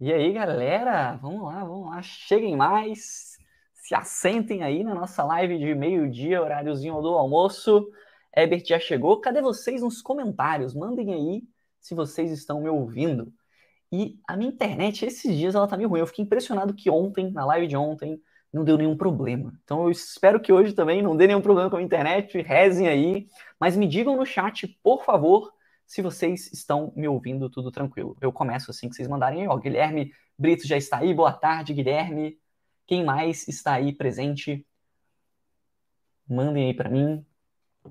E aí, galera? Vamos lá, vamos lá. Cheguem mais. Se assentem aí na nossa live de meio-dia, horáriozinho do almoço. Herbert já chegou. Cadê vocês nos comentários? Mandem aí se vocês estão me ouvindo. E a minha internet, esses dias, ela tá meio ruim. Eu fiquei impressionado que ontem, na live de ontem, não deu nenhum problema. Então eu espero que hoje também não dê nenhum problema com a internet. Rezem aí. Mas me digam no chat, por favor, se vocês estão me ouvindo tudo tranquilo. Eu começo assim que vocês mandarem. Ó, Guilherme Brito já está aí. Boa tarde, Guilherme. Quem mais está aí presente? Mandem aí para mim. A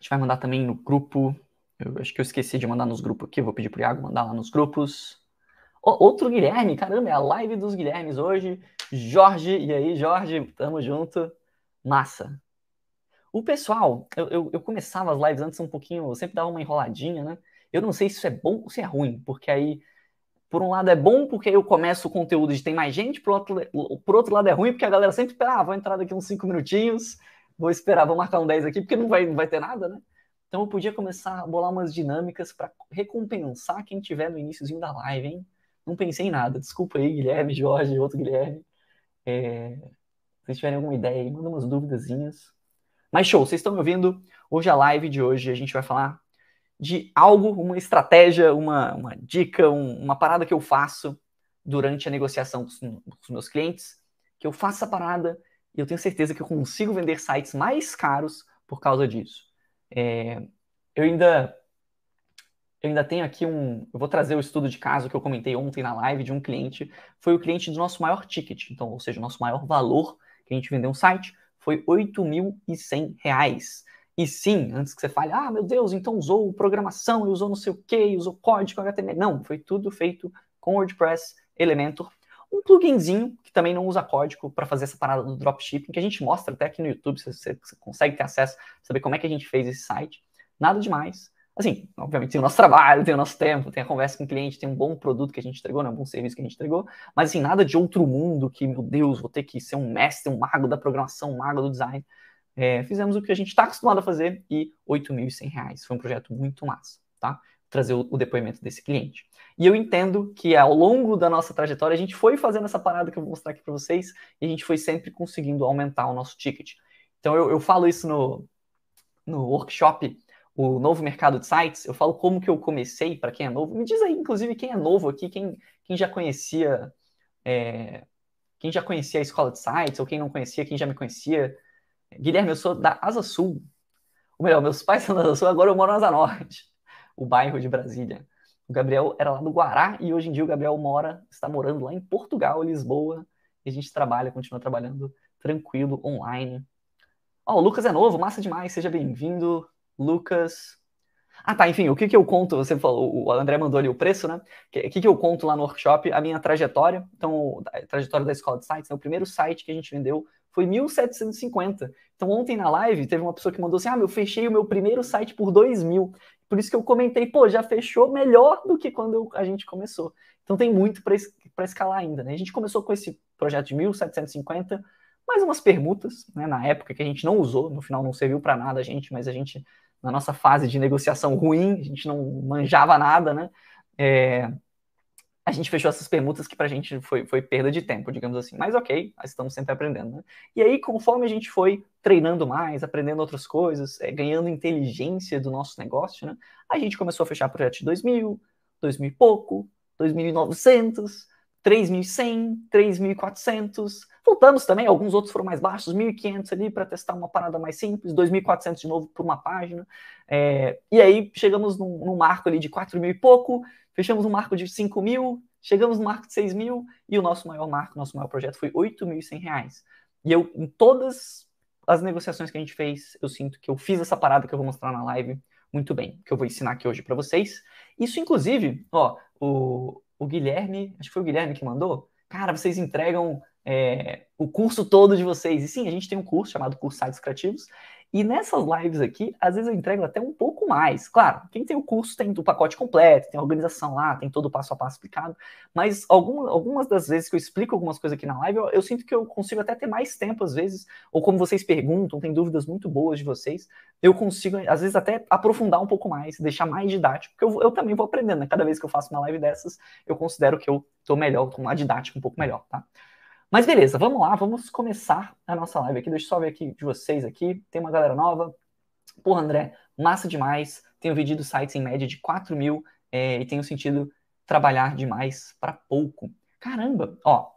gente vai mandar também no grupo. Eu acho que eu esqueci de mandar nos grupos aqui. Vou pedir pro Iago mandar lá nos grupos. outro Guilherme, caramba, é a live dos Guilhermes hoje. Jorge, e aí, Jorge? Tamo junto. Massa. O pessoal, eu, eu, eu, começava as lives antes um pouquinho, eu sempre dava uma enroladinha, né? Eu não sei se isso é bom ou se é ruim, porque aí, por um lado é bom porque eu começo o conteúdo de tem mais gente, por outro, por outro lado é ruim porque a galera sempre espera, ah, vou entrar daqui uns 5 minutinhos, vou esperar, vou marcar um 10 aqui, porque não vai, não vai ter nada, né? Então eu podia começar a bolar umas dinâmicas para recompensar quem tiver no iníciozinho da live, hein? Não pensei em nada. Desculpa aí, Guilherme, Jorge, outro Guilherme. É... Se vocês tiverem alguma ideia aí, manda umas duvidazinhas. Mas show, vocês estão me ouvindo? Hoje a live de hoje a gente vai falar de algo, uma estratégia, uma, uma dica, um, uma parada que eu faço durante a negociação com os meus clientes, que eu faço essa parada e eu tenho certeza que eu consigo vender sites mais caros por causa disso. É, eu ainda eu ainda tenho aqui um. Eu vou trazer o estudo de caso que eu comentei ontem na live de um cliente. Foi o cliente do nosso maior ticket, então, ou seja, o nosso maior valor que a gente vendeu um site foi R$ 8.100. E sim, antes que você fale, ah, meu Deus, então usou programação, e usou não sei o que, usou código HTML. Não, foi tudo feito com WordPress, Elementor, um pluginzinho que também não usa código para fazer essa parada do dropshipping, que a gente mostra até aqui no YouTube, você, você, consegue ter acesso, saber como é que a gente fez esse site. Nada demais. Assim, obviamente tem o nosso trabalho, tem o nosso tempo, tem a conversa com o cliente, tem um bom produto que a gente entregou, né, um bom serviço que a gente entregou, mas assim, nada de outro mundo que, meu Deus, vou ter que ser um mestre, um mago da programação, um mago do design. É, fizemos o que a gente está acostumado a fazer e R$ 8.100. Foi um projeto muito massa, tá? Trazer o, o, depoimento desse cliente. E eu entendo que ao longo da nossa trajetória a gente foi fazendo essa parada que eu vou mostrar aqui para vocês e a gente foi sempre conseguindo aumentar o nosso ticket. Então eu, eu falo isso no, no workshop o novo mercado de sites, eu falo como que eu comecei, para quem é novo. Me diz aí, inclusive, quem é novo aqui, quem, quem já conhecia é, quem já conhecia a escola de sites, ou quem não conhecia, quem já me conhecia. Guilherme, eu sou da Asa Sul. Ou melhor, meus pais são da Asa Sul, agora eu moro na Asa Norte, o bairro de Brasília. O Gabriel era lá do Guará e hoje em dia o Gabriel mora, está morando lá em Portugal, Lisboa, e a gente trabalha, continua trabalhando tranquilo, online. Ó, oh, o Lucas é novo, massa demais, seja bem-vindo. Lucas. Ah, tá, enfim, o que que eu conto? Você falou, o André mandou ali o preço, né? O que, que, eu conto lá no workshop? A minha trajetória. Então, a trajetória da escola de sites, né? o primeiro site que a gente vendeu foi 1.750. Então, ontem na live, teve uma pessoa que mandou assim: Ah, eu fechei o meu primeiro site por 2 mil. Por isso que eu comentei, pô, já fechou melhor do que quando eu, a gente começou. Então, tem muito para escalar ainda, né? A gente começou com esse projeto de 1.750, mais umas permutas, né? Na época que a gente não usou, no final não serviu para nada a gente, mas a gente na nossa fase de negociação ruim, a gente não manjava nada, né? É, a gente fechou essas permutas que para a gente foi, foi perda de tempo, digamos assim. Mas ok, estamos sempre aprendendo. Né? E aí, conforme a gente foi treinando mais, aprendendo outras coisas, é, ganhando inteligência do nosso negócio, né? a gente começou a fechar projetos de 2.000, 2.000 e pouco, 2.900, 3.100, 3.400. Voltamos também, alguns outros foram mais baixos, 1.500 ali para testar uma parada mais simples, 2.400 de novo por uma página. É, e aí chegamos num, num, marco ali de 4.000 e pouco, fechamos um marco de 5.000, chegamos no marco de 6.000 e o nosso maior marco, nosso maior projeto foi 8.100 reais. E eu, em todas as negociações que a gente fez, eu sinto que eu fiz essa parada que eu vou mostrar na live muito bem, que eu vou ensinar aqui hoje para vocês. Isso, inclusive, ó, o, o Guilherme, acho que foi o Guilherme que mandou, cara, vocês entregam é, o curso todo de vocês. E sim, a gente tem um curso chamado Curso Sites Criativos, E nessas lives aqui, às vezes eu entrego até um pouco mais. Claro, quem tem o curso tem o pacote completo, tem a organização lá, tem todo o passo a passo explicado. Mas algum, algumas das vezes que eu explico algumas coisas aqui na live, eu, eu, sinto que eu consigo até ter mais tempo, às vezes, ou como vocês perguntam, tem dúvidas muito boas de vocês, eu consigo, às vezes, até aprofundar um pouco mais, deixar mais didático, porque eu, eu também vou aprendendo, né? Cada vez que eu faço uma live dessas, eu considero que eu tô melhor, com uma didática um pouco melhor, tá? Mas beleza, vamos lá, vamos começar a nossa live aqui. Deixa eu só ver aqui de vocês aqui. Tem uma galera nova. Porra, André, massa demais. Tenho vendido sites em média de 4 mil é, e tenho sentido trabalhar demais para pouco. Caramba, ó,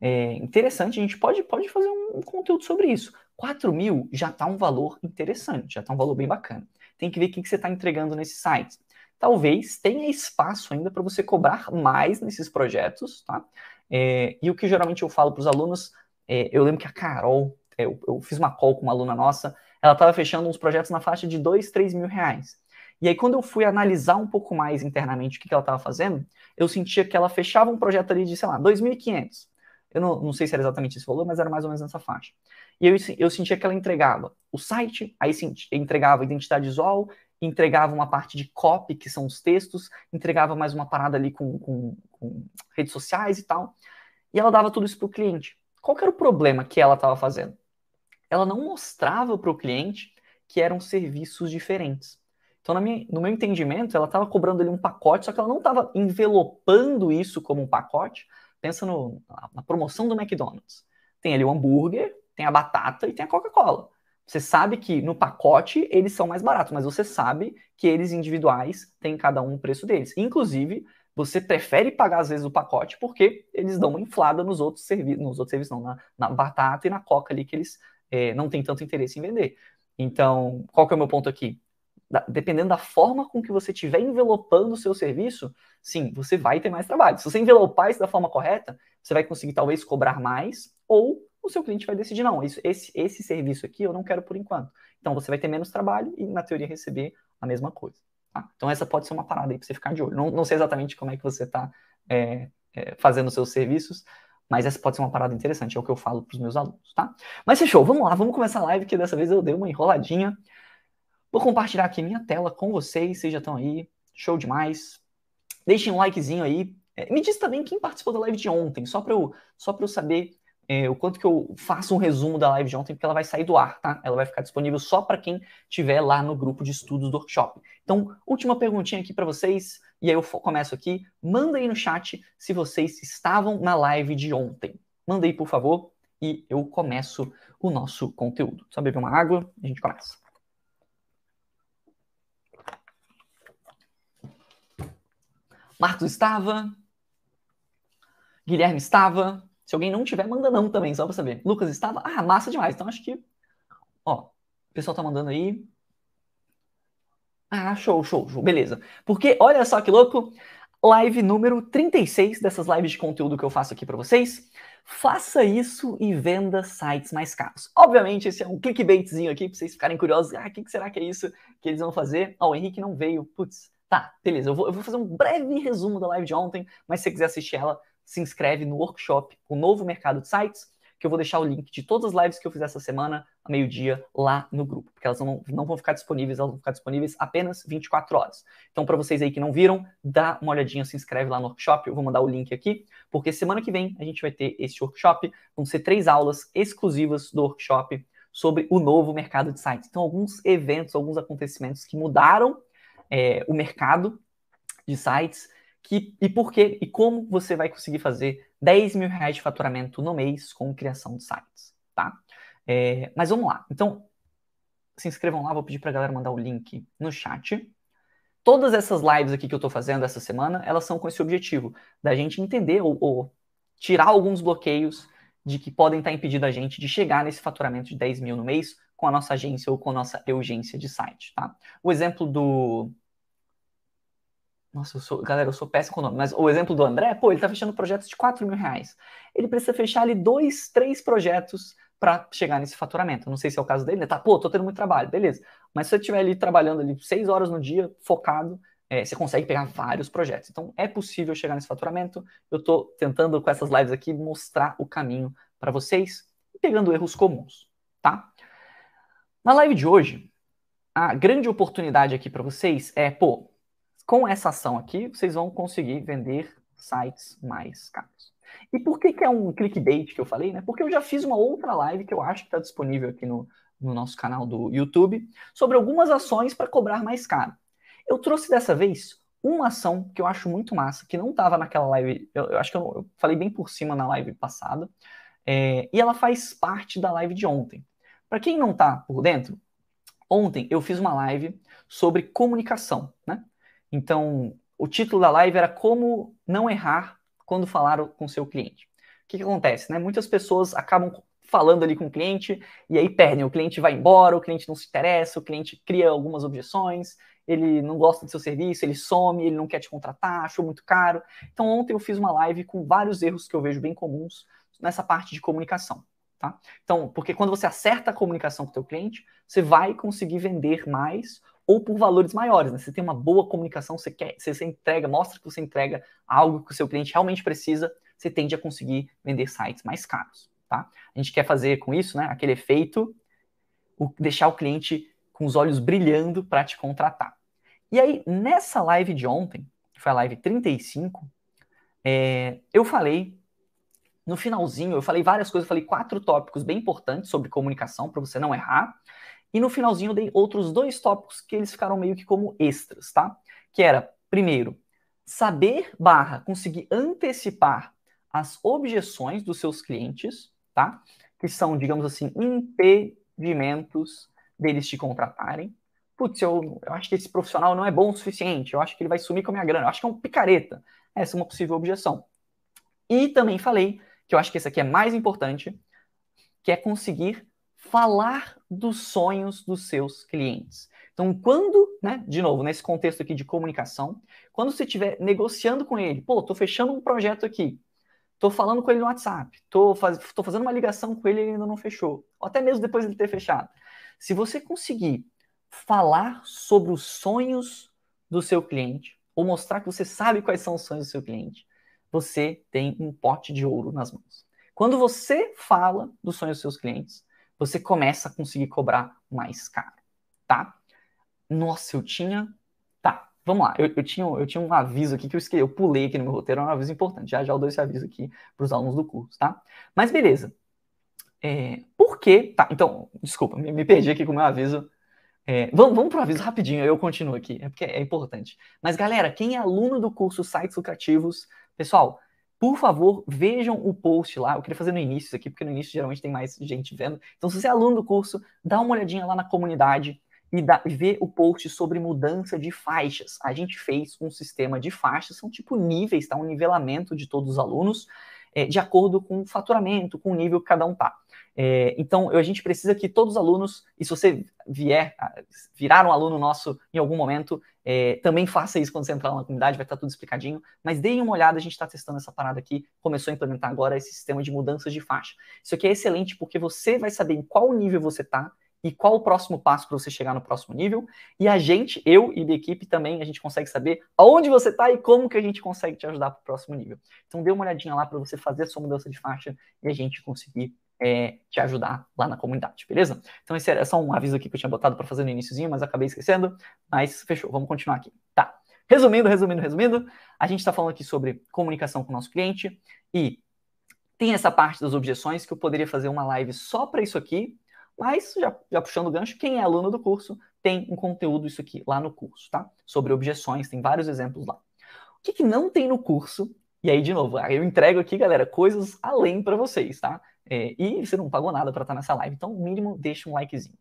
é interessante, a gente pode, pode fazer um, conteúdo sobre isso. 4 mil já está um valor interessante, já está um valor bem bacana. Tem que ver o que, que você está entregando nesses sites. Talvez tenha espaço ainda para você cobrar mais nesses projetos, tá? É, e o que geralmente eu falo para os alunos, é, eu lembro que a Carol, é, eu, eu, fiz uma call com uma aluna nossa, ela estava fechando uns projetos na faixa de 2, 3 mil reais. E aí, quando eu fui analisar um pouco mais internamente o que, que ela estava fazendo, eu sentia que ela fechava um projeto ali de, sei lá, 2.500. Eu não, não sei se era exatamente esse valor, mas era mais ou menos nessa faixa. E eu, eu sentia que ela entregava o site, aí sim, entregava identidade visual, entregava uma parte de copy, que são os textos, entregava mais uma parada ali com, com, com redes sociais e tal. E ela dava tudo isso para o cliente. Qual era o problema que ela estava fazendo? Ela não mostrava para o cliente que eram serviços diferentes. Então, minha, no meu entendimento, ela estava cobrando ali um pacote, só que ela não estava envelopando isso como um pacote. Pensa no, na promoção do McDonald's. Tem ali o hambúrguer, tem a batata e tem a Coca-Cola. Você sabe que no pacote eles são mais baratos, mas você sabe que eles individuais têm cada um o preço deles. Inclusive, você prefere pagar às vezes o pacote porque eles dão uma inflada nos outros serviços, nos outros serviços não, na, na, batata e na coca ali que eles é, não têm tanto interesse em vender. Então, qual que é o meu ponto aqui? Da, dependendo da forma com que você estiver envelopando o seu serviço, sim, você vai ter mais trabalho. Se você envelopar isso da forma correta, você vai conseguir talvez cobrar mais ou o seu cliente vai decidir, não, isso, esse, esse serviço aqui eu não quero por enquanto. Então você vai ter menos trabalho e, na teoria, receber a mesma coisa. Tá? Então essa pode ser uma parada aí para você ficar de olho. Não, não sei exatamente como é que você está é, é, fazendo os seus serviços, mas essa pode ser uma parada interessante, é o que eu falo para os meus alunos, tá? Mas fechou, vamos lá, vamos começar a live, que dessa vez eu dei uma enroladinha. Vou compartilhar aqui minha tela com vocês, vocês já estão aí, show demais. Deixem um likezinho aí. É, me diz também quem participou da live de ontem, só para eu, só eu saber é, o quanto que eu faço um resumo da live de ontem, porque ela vai sair do ar, tá? Ela vai ficar disponível só para quem estiver lá no grupo de estudos do workshop. Então, última perguntinha aqui para vocês, e aí eu começo aqui. Manda aí no chat se vocês estavam na live de ontem. Manda aí, por favor, e eu começo o nosso conteúdo. Só beber uma água e a gente começa. Marcos estava. Guilherme estava. Se alguém não tiver, manda não também, só pra saber. Lucas estava? Ah, massa demais. Então acho que. Ó, o pessoal tá mandando aí. Ah, show, show, show. Beleza. Porque olha só que louco. Live número 36 dessas lives de conteúdo que eu faço aqui para vocês. Faça isso e venda sites mais caros. Obviamente, esse é um clickbaitzinho aqui para vocês ficarem curiosos. Ah, o que, que será que é isso que eles vão fazer? Ó, oh, o Henrique não veio. Putz, tá, beleza. Eu vou, eu vou fazer um breve resumo da live de ontem, mas se você quiser assistir ela, se inscreve no workshop O Novo Mercado de Sites, que eu vou deixar o link de todas as lives que eu fiz essa semana, a meio-dia, lá no grupo, porque elas não, não vão ficar disponíveis, elas vão ficar disponíveis apenas 24 horas. Então, para vocês aí que não viram, dá uma olhadinha, se inscreve lá no workshop, eu vou mandar o link aqui, porque semana que vem a gente vai ter esse workshop, vão ser três aulas exclusivas do workshop sobre o novo mercado de sites. Então, alguns eventos, alguns acontecimentos que mudaram é, o mercado de sites, que, e por quê e como você vai conseguir fazer 10 mil reais de faturamento no mês com criação de sites, tá? É, mas vamos lá. Então, se inscrevam lá, vou pedir para a galera mandar o link no chat. Todas essas lives aqui que eu estou fazendo essa semana, elas são com esse objetivo, da gente entender ou, ou tirar alguns bloqueios de que podem estar impedindo a gente de chegar nesse faturamento de 10 mil no mês com a nossa agência ou com a nossa urgência de site, tá? O exemplo do, nossa, eu sou, galera, eu sou péssimo com o nome, mas o exemplo do André, pô, ele tá fechando projetos de 4 mil reais. Ele precisa fechar ali dois, três projetos para chegar nesse faturamento. Não sei se é o caso dele, né? Tá, pô, tô tendo muito trabalho, beleza. Mas se você estiver ali trabalhando ali seis horas no dia, focado, é, você consegue pegar vários projetos. Então, é possível chegar nesse faturamento. Eu tô tentando, com essas lives aqui, mostrar o caminho para vocês, pegando erros comuns, tá? Na live de hoje, a grande oportunidade aqui para vocês é, pô, com essa ação aqui, vocês vão conseguir vender sites mais caros. E por que, que é um clickbait que eu falei, né? Porque eu já fiz uma outra live que eu acho que está disponível aqui no, no nosso canal do YouTube sobre algumas ações para cobrar mais caro. Eu trouxe dessa vez uma ação que eu acho muito massa, que não estava naquela live, eu, eu, acho que eu, eu, falei bem por cima na live passada, é, e ela faz parte da live de ontem. Para quem não está por dentro, ontem eu fiz uma live sobre comunicação, né? Então, o título da live era Como Não Errar Quando Falar com Seu Cliente. O que, que acontece, né? Muitas pessoas acabam falando ali com o cliente e aí perdem. O cliente vai embora, o cliente não se interessa, o cliente cria algumas objeções, ele não gosta do seu serviço, ele some, ele não quer te contratar, achou muito caro. Então, ontem eu fiz uma live com vários erros que eu vejo bem comuns nessa parte de comunicação. Tá? Então, porque quando você acerta a comunicação com o teu cliente, você vai conseguir vender mais ou por valores maiores. Né? Você tem uma boa comunicação, você quer, você, entrega, mostra que você entrega algo que o seu cliente realmente precisa, você tende a conseguir vender sites mais caros. Tá? A gente quer fazer com isso, né, aquele efeito, o, deixar o cliente com os olhos brilhando para te contratar. E aí, nessa live de ontem, que foi a live 35, é, eu falei, no finalzinho, eu falei várias coisas, eu falei quatro tópicos bem importantes sobre comunicação, para você não errar. E no finalzinho eu dei outros dois tópicos que eles ficaram meio que como extras, tá? Que era, primeiro, saber barra conseguir antecipar as objeções dos seus clientes tá? Que são, digamos assim, impedimentos deles te contratarem. Putz, eu, eu acho que esse profissional não é bom o suficiente, eu acho que ele vai sumir com a minha grana, eu acho que é um picareta. Essa é uma possível objeção. E também falei, que eu acho que esse aqui é mais importante, que é conseguir falar dos sonhos dos seus clientes. Então, quando, né, de novo, nesse contexto aqui de comunicação, quando você estiver negociando com ele, pô, tô fechando um projeto aqui, Tô falando com ele no WhatsApp, tô, faz, tô fazendo uma ligação com ele e ele ainda não fechou. Ou até mesmo depois de ele ter fechado. Se você conseguir falar sobre os sonhos do seu cliente, ou mostrar que você sabe quais são os sonhos do seu cliente, você tem um pote de ouro nas mãos. Quando você fala dos sonhos dos seus clientes, você começa a conseguir cobrar mais caro, tá? Nossa, eu tinha Vamos lá, eu, eu, tinha, eu tinha um aviso aqui que eu esqueci, eu pulei aqui no meu roteiro, é um aviso importante. Já já eu dou esse aviso aqui para os alunos do curso, tá? Mas beleza. É, por que. Tá, então, desculpa, me, me perdi aqui com o meu aviso. É, vamos, vamos para o aviso rapidinho, eu continuo aqui, é porque é importante. Mas galera, quem é aluno do curso Sites Lucrativos, pessoal, por favor, vejam o post lá. Eu queria fazer no início isso aqui, porque no início geralmente tem mais gente vendo. Então, se você é aluno do curso, dá uma olhadinha lá na comunidade e, da, ver o post sobre mudança de faixas. A gente fez um sistema de faixas, são tipo níveis, tá? Um nivelamento de todos os alunos, é, de acordo com o faturamento, com o nível que cada um tá. É, então, a gente precisa que todos os alunos, e se você vier, virar um aluno nosso em algum momento, é, também faça isso quando você entrar na comunidade, vai estar tudo explicadinho. Mas deem uma olhada, a gente está testando essa parada aqui, começou a implementar agora esse sistema de mudanças de faixa. Isso aqui é excelente porque você vai saber em qual nível você está, e qual o próximo passo para você chegar no próximo nível. E a gente, eu e minha equipe também, a gente consegue saber aonde você está e como que a gente consegue te ajudar para o próximo nível. Então dê uma olhadinha lá para você fazer a sua mudança de faixa e a gente conseguir é, te ajudar lá na comunidade, beleza? Então esse é só um aviso aqui que eu tinha botado para fazer no iníciozinho, mas acabei esquecendo. Mas fechou, vamos continuar aqui. Tá. Resumindo, resumindo, resumindo, a gente está falando aqui sobre comunicação com o nosso cliente e tem essa parte das objeções que eu poderia fazer uma live só para isso aqui, mas, já, já puxando o gancho, quem é aluno do curso tem um conteúdo isso aqui lá no curso, tá? Sobre objeções, tem vários exemplos lá. O que, que não tem no curso? E aí, de novo, eu entrego aqui, galera, coisas além para vocês, tá? É, e você não pagou nada para estar tá nessa live, então, mínimo, deixa um likezinho.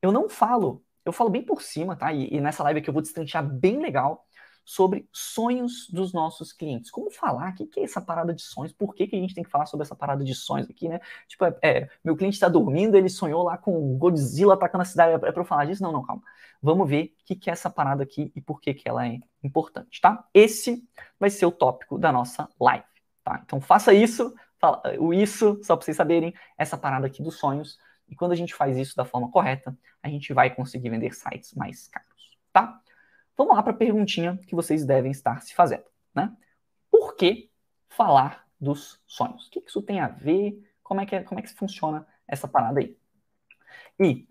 Eu não falo, eu falo bem por cima, tá? E, e nessa live aqui eu vou destranchar bem legal sobre sonhos dos nossos clientes. Como falar? O que é essa parada de sonhos? Por que, que a gente tem que falar sobre essa parada de sonhos aqui, né? Tipo, é, é meu cliente está dormindo, ele sonhou lá com Godzilla atacando a cidade. É para eu falar disso? Não, não, calma. Vamos ver o que, que é essa parada aqui e por que, que ela é importante, tá? Esse vai ser o tópico da nossa live, tá? Então faça isso, fala, o isso, só para vocês saberem, essa parada aqui dos sonhos. E quando a gente faz isso da forma correta, a gente vai conseguir vender sites mais caros, tá? Vamos lá para a perguntinha que vocês devem estar se fazendo, né? Por que falar dos sonhos? O que isso tem a ver? Como é que, é, como é que funciona essa parada aí? E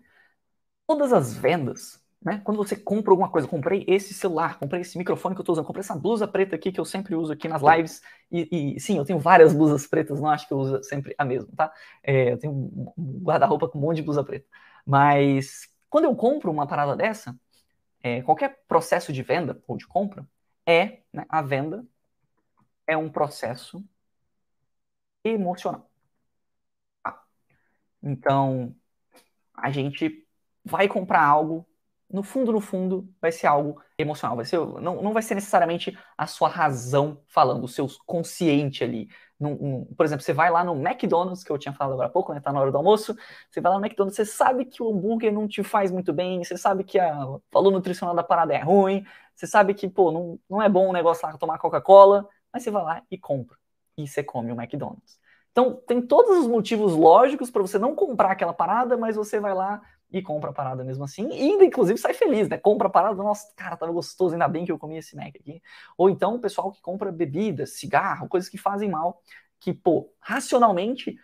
todas as vendas, né? Quando você compra alguma coisa, comprei esse celular, comprei esse microfone que eu estou usando, comprei essa blusa preta aqui que eu sempre uso aqui nas lives. E, e sim, eu tenho várias blusas pretas, não acho que eu uso sempre a mesma, tá? É, eu tenho um guarda-roupa com um monte de blusa preta. Mas quando eu compro uma parada dessa, é, qualquer processo de venda ou de compra é né, a venda é um processo emocional. Tá? Então, a gente vai comprar algo, no fundo, no fundo, vai ser algo emocional. Vai ser, não, não vai ser necessariamente a sua razão falando, o seu consciente ali. Num, por exemplo, você vai lá no McDonald's, que eu tinha falado agora há pouco, né? Tá na hora do almoço. Você vai lá no McDonald's, você sabe que o hambúrguer não te faz muito bem, você sabe que a, valor nutricional da parada é ruim, você sabe que, pô, não, não é bom o negócio lá tomar Coca-Cola, mas você vai lá e compra. E você come o McDonald's. Então, tem todos os motivos lógicos para você não comprar aquela parada, mas você vai lá e compra a parada mesmo assim. E ainda, inclusive, sai feliz, né? Compra a parada, nossa, cara, tava gostoso, ainda bem que eu comi esse Mac aqui. Ou então o pessoal que compra bebidas, cigarro, coisas que fazem mal, que, pô, racionalmente,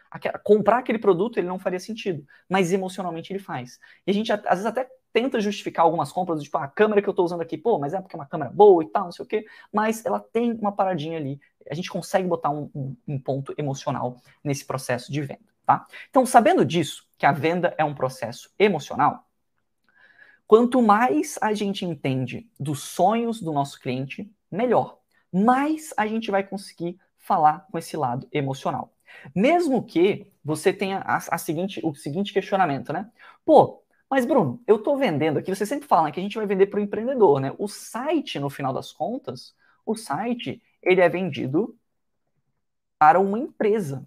comprar aquele produto ele não faria sentido, mas emocionalmente ele faz. E a gente, às vezes, até tenta justificar algumas compras, tipo, ah, a câmera que eu estou usando aqui, pô, mas é porque é uma câmera boa e tal, não sei o quê, mas ela tem uma paradinha ali a gente consegue botar um, um, um ponto emocional nesse processo de venda, tá? Então, sabendo disso, que a venda é um processo emocional, quanto mais a gente entende dos sonhos do nosso cliente, melhor. Mais a gente vai conseguir falar com esse lado emocional. Mesmo que você tenha a, a seguinte, o seguinte questionamento, né? Pô, mas Bruno, eu estou vendendo aqui, você sempre fala que a gente vai vender para o empreendedor, né? O site, no final das contas, o site, ele é vendido para uma empresa.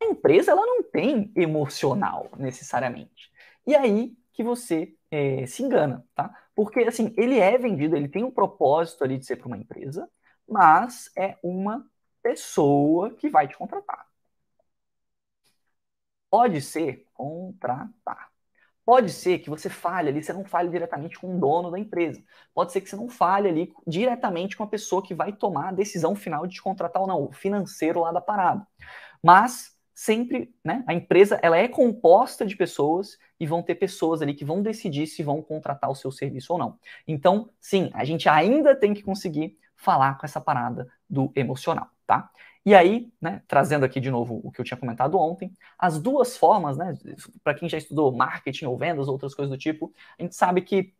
A empresa ela não tem emocional necessariamente. E aí que você é, se engana, tá? Porque assim, ele é vendido, ele tem um propósito ali de ser para uma empresa, mas é uma pessoa que vai te contratar. Pode ser contratar. Pode ser que você fale ali, você não fale diretamente com o dono da empresa. Pode ser que você não fale ali diretamente com a pessoa que vai tomar a decisão final de te contratar ou não, o financeiro lá da parada. Mas sempre, né, a empresa ela é composta de pessoas e vão ter pessoas ali que vão decidir se vão contratar o seu serviço ou não. Então, sim, a gente ainda tem que conseguir falar com essa parada do emocional, tá? E aí, né, trazendo aqui de novo o que eu tinha comentado ontem, as duas formas, né, para quem já estudou marketing ou vendas, ou outras coisas do tipo, a gente sabe que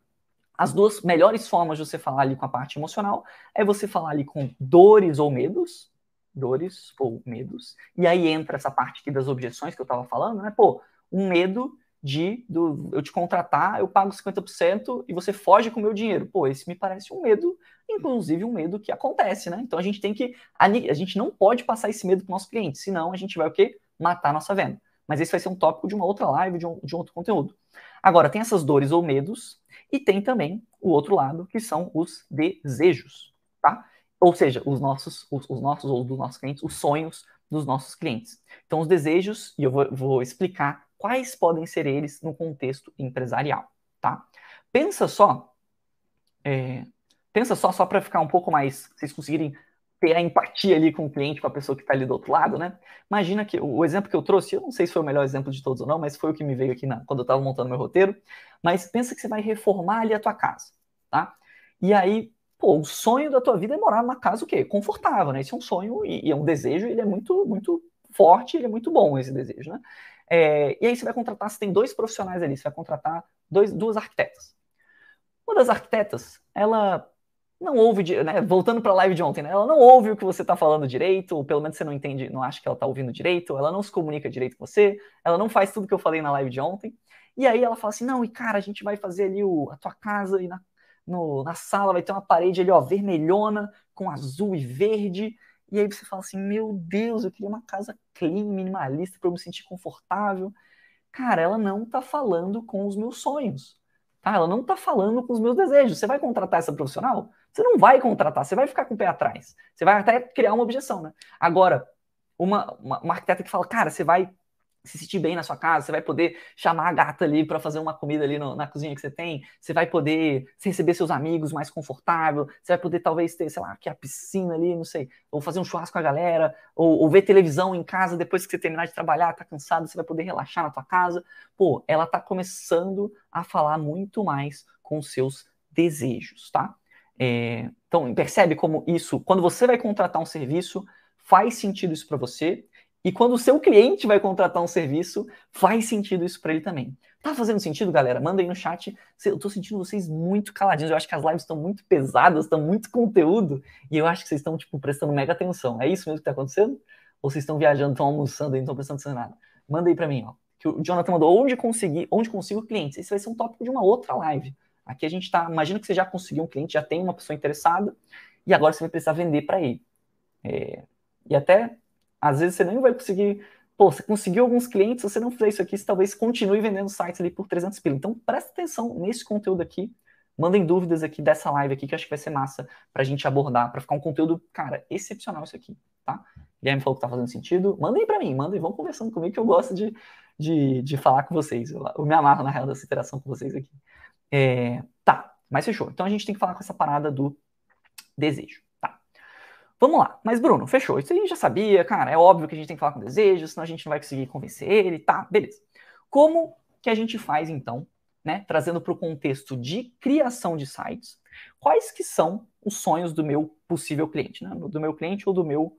as duas melhores formas de você falar ali com a parte emocional é você falar ali com dores ou medos, dores ou medos, e aí entra essa parte aqui das objeções que eu estava falando, né, pô, um medo de do, eu te contratar, eu pago 50% e você foge com o meu dinheiro. Pô, esse me parece um medo, inclusive um medo que acontece, né? Então a gente tem que. A, a gente não pode passar esse medo para o nosso cliente, senão a gente vai o quê? Matar nossa venda. Mas esse vai ser um tópico de uma outra live, de um, de um outro conteúdo. Agora, tem essas dores ou medos, e tem também o outro lado, que são os desejos, tá? Ou seja, os nossos, os, os nossos ou dos nossos clientes, os sonhos dos nossos clientes. Então, os desejos, e eu vou, vou explicar quais podem ser eles no contexto empresarial, tá? Pensa só, é, pensa só, só para ficar um pouco mais, vocês conseguirem ter a empatia ali com o cliente, com a pessoa que está ali do outro lado, né? Imagina que o exemplo que eu trouxe, eu não sei se foi o melhor exemplo de todos ou não, mas foi o que me veio aqui na, quando eu estava montando meu roteiro. Mas pensa que você vai reformar ali a tua casa, tá? E aí, pô, o sonho da tua vida é morar numa casa o quê? Confortável, né? Esse é um sonho e, e é um desejo, ele é muito, muito forte, ele é muito bom esse desejo, né? É, e aí você vai contratar, você tem dois profissionais ali, você vai contratar dois, duas arquitetas. Uma das arquitetas, ela não ouve, né, voltando para a live de ontem, né, ela não ouve o que você está falando direito, ou pelo menos você não entende, não acha que ela está ouvindo direito, ela não se comunica direito com você, ela não faz tudo que eu falei na live de ontem. E aí ela fala assim, não, e cara, a gente vai fazer ali o, a tua casa e na, no, na sala vai ter uma parede ali, ó, vermelhona, com azul e verde, e aí você fala assim: meu Deus, eu queria uma casa clean, minimalista, para eu me sentir confortável. Cara, ela não tá falando com os meus sonhos. Tá? Ela não tá falando com os meus desejos. Você vai contratar essa profissional? Você não vai contratar, você vai ficar com o pé atrás. Você vai até criar uma objeção, né? Agora, uma, uma, uma arquiteta que fala, cara, você vai se sentir bem na sua casa, você vai poder chamar a gata ali para fazer uma comida ali no, na cozinha que você tem, você vai poder receber seus amigos mais confortável, você vai poder talvez ter, sei lá, aqui a piscina ali, não sei, ou fazer um churrasco com a galera, ou, ou, ver televisão em casa depois que você terminar de trabalhar, tá cansado, você vai poder relaxar na tua casa. Pô, ela tá começando a falar muito mais com seus desejos, tá? É, então, percebe como isso, quando você vai contratar um serviço, faz sentido isso para você, e quando o seu cliente vai contratar um serviço, faz sentido isso para ele também. Tá fazendo sentido, galera? Manda aí no chat. Eu tô sentindo vocês muito caladinhos. Eu acho que as lives estão muito pesadas, estão muito conteúdo. E eu acho que vocês estão, tipo, prestando mega atenção. É isso mesmo que tá acontecendo? Ou vocês estão viajando, estão almoçando e não estão prestando atenção em nada? Manda aí para mim, ó. Que o Jonathan mandou onde conseguir, onde consigo clientes. Esse vai ser um tópico de uma outra live. Aqui a gente tá. Imagina que você já conseguiu um cliente, já tem uma pessoa interessada, e agora você vai precisar vender para ele. É, e até às vezes você nem vai conseguir. Pô, você conseguiu alguns clientes, se você não fizer isso aqui, você talvez continue vendendo sites ali por 300 pila. Então, presta atenção nesse conteúdo aqui. Mandem dúvidas aqui dessa live aqui, que eu acho que vai ser massa pra gente abordar, pra ficar um conteúdo, cara, excepcional isso aqui, tá? Guilherme falou que tá fazendo sentido. Mandem pra mim, mandem, vão conversando comigo, que eu gosto de, de, de falar com vocês. Eu, eu me amarro, na real, dessa interação com vocês aqui. É, tá, mas fechou. Então a gente tem que falar com essa parada do desejo. Vamos lá. Mas, Bruno, fechou. Isso a gente já sabia, cara. É óbvio que a gente tem que falar com desejo, senão a gente não vai conseguir convencer ele. Tá, beleza. Como que a gente faz, então, né? Trazendo para o contexto de criação de sites, quais que são os sonhos do meu possível cliente, né? Do meu cliente ou do meu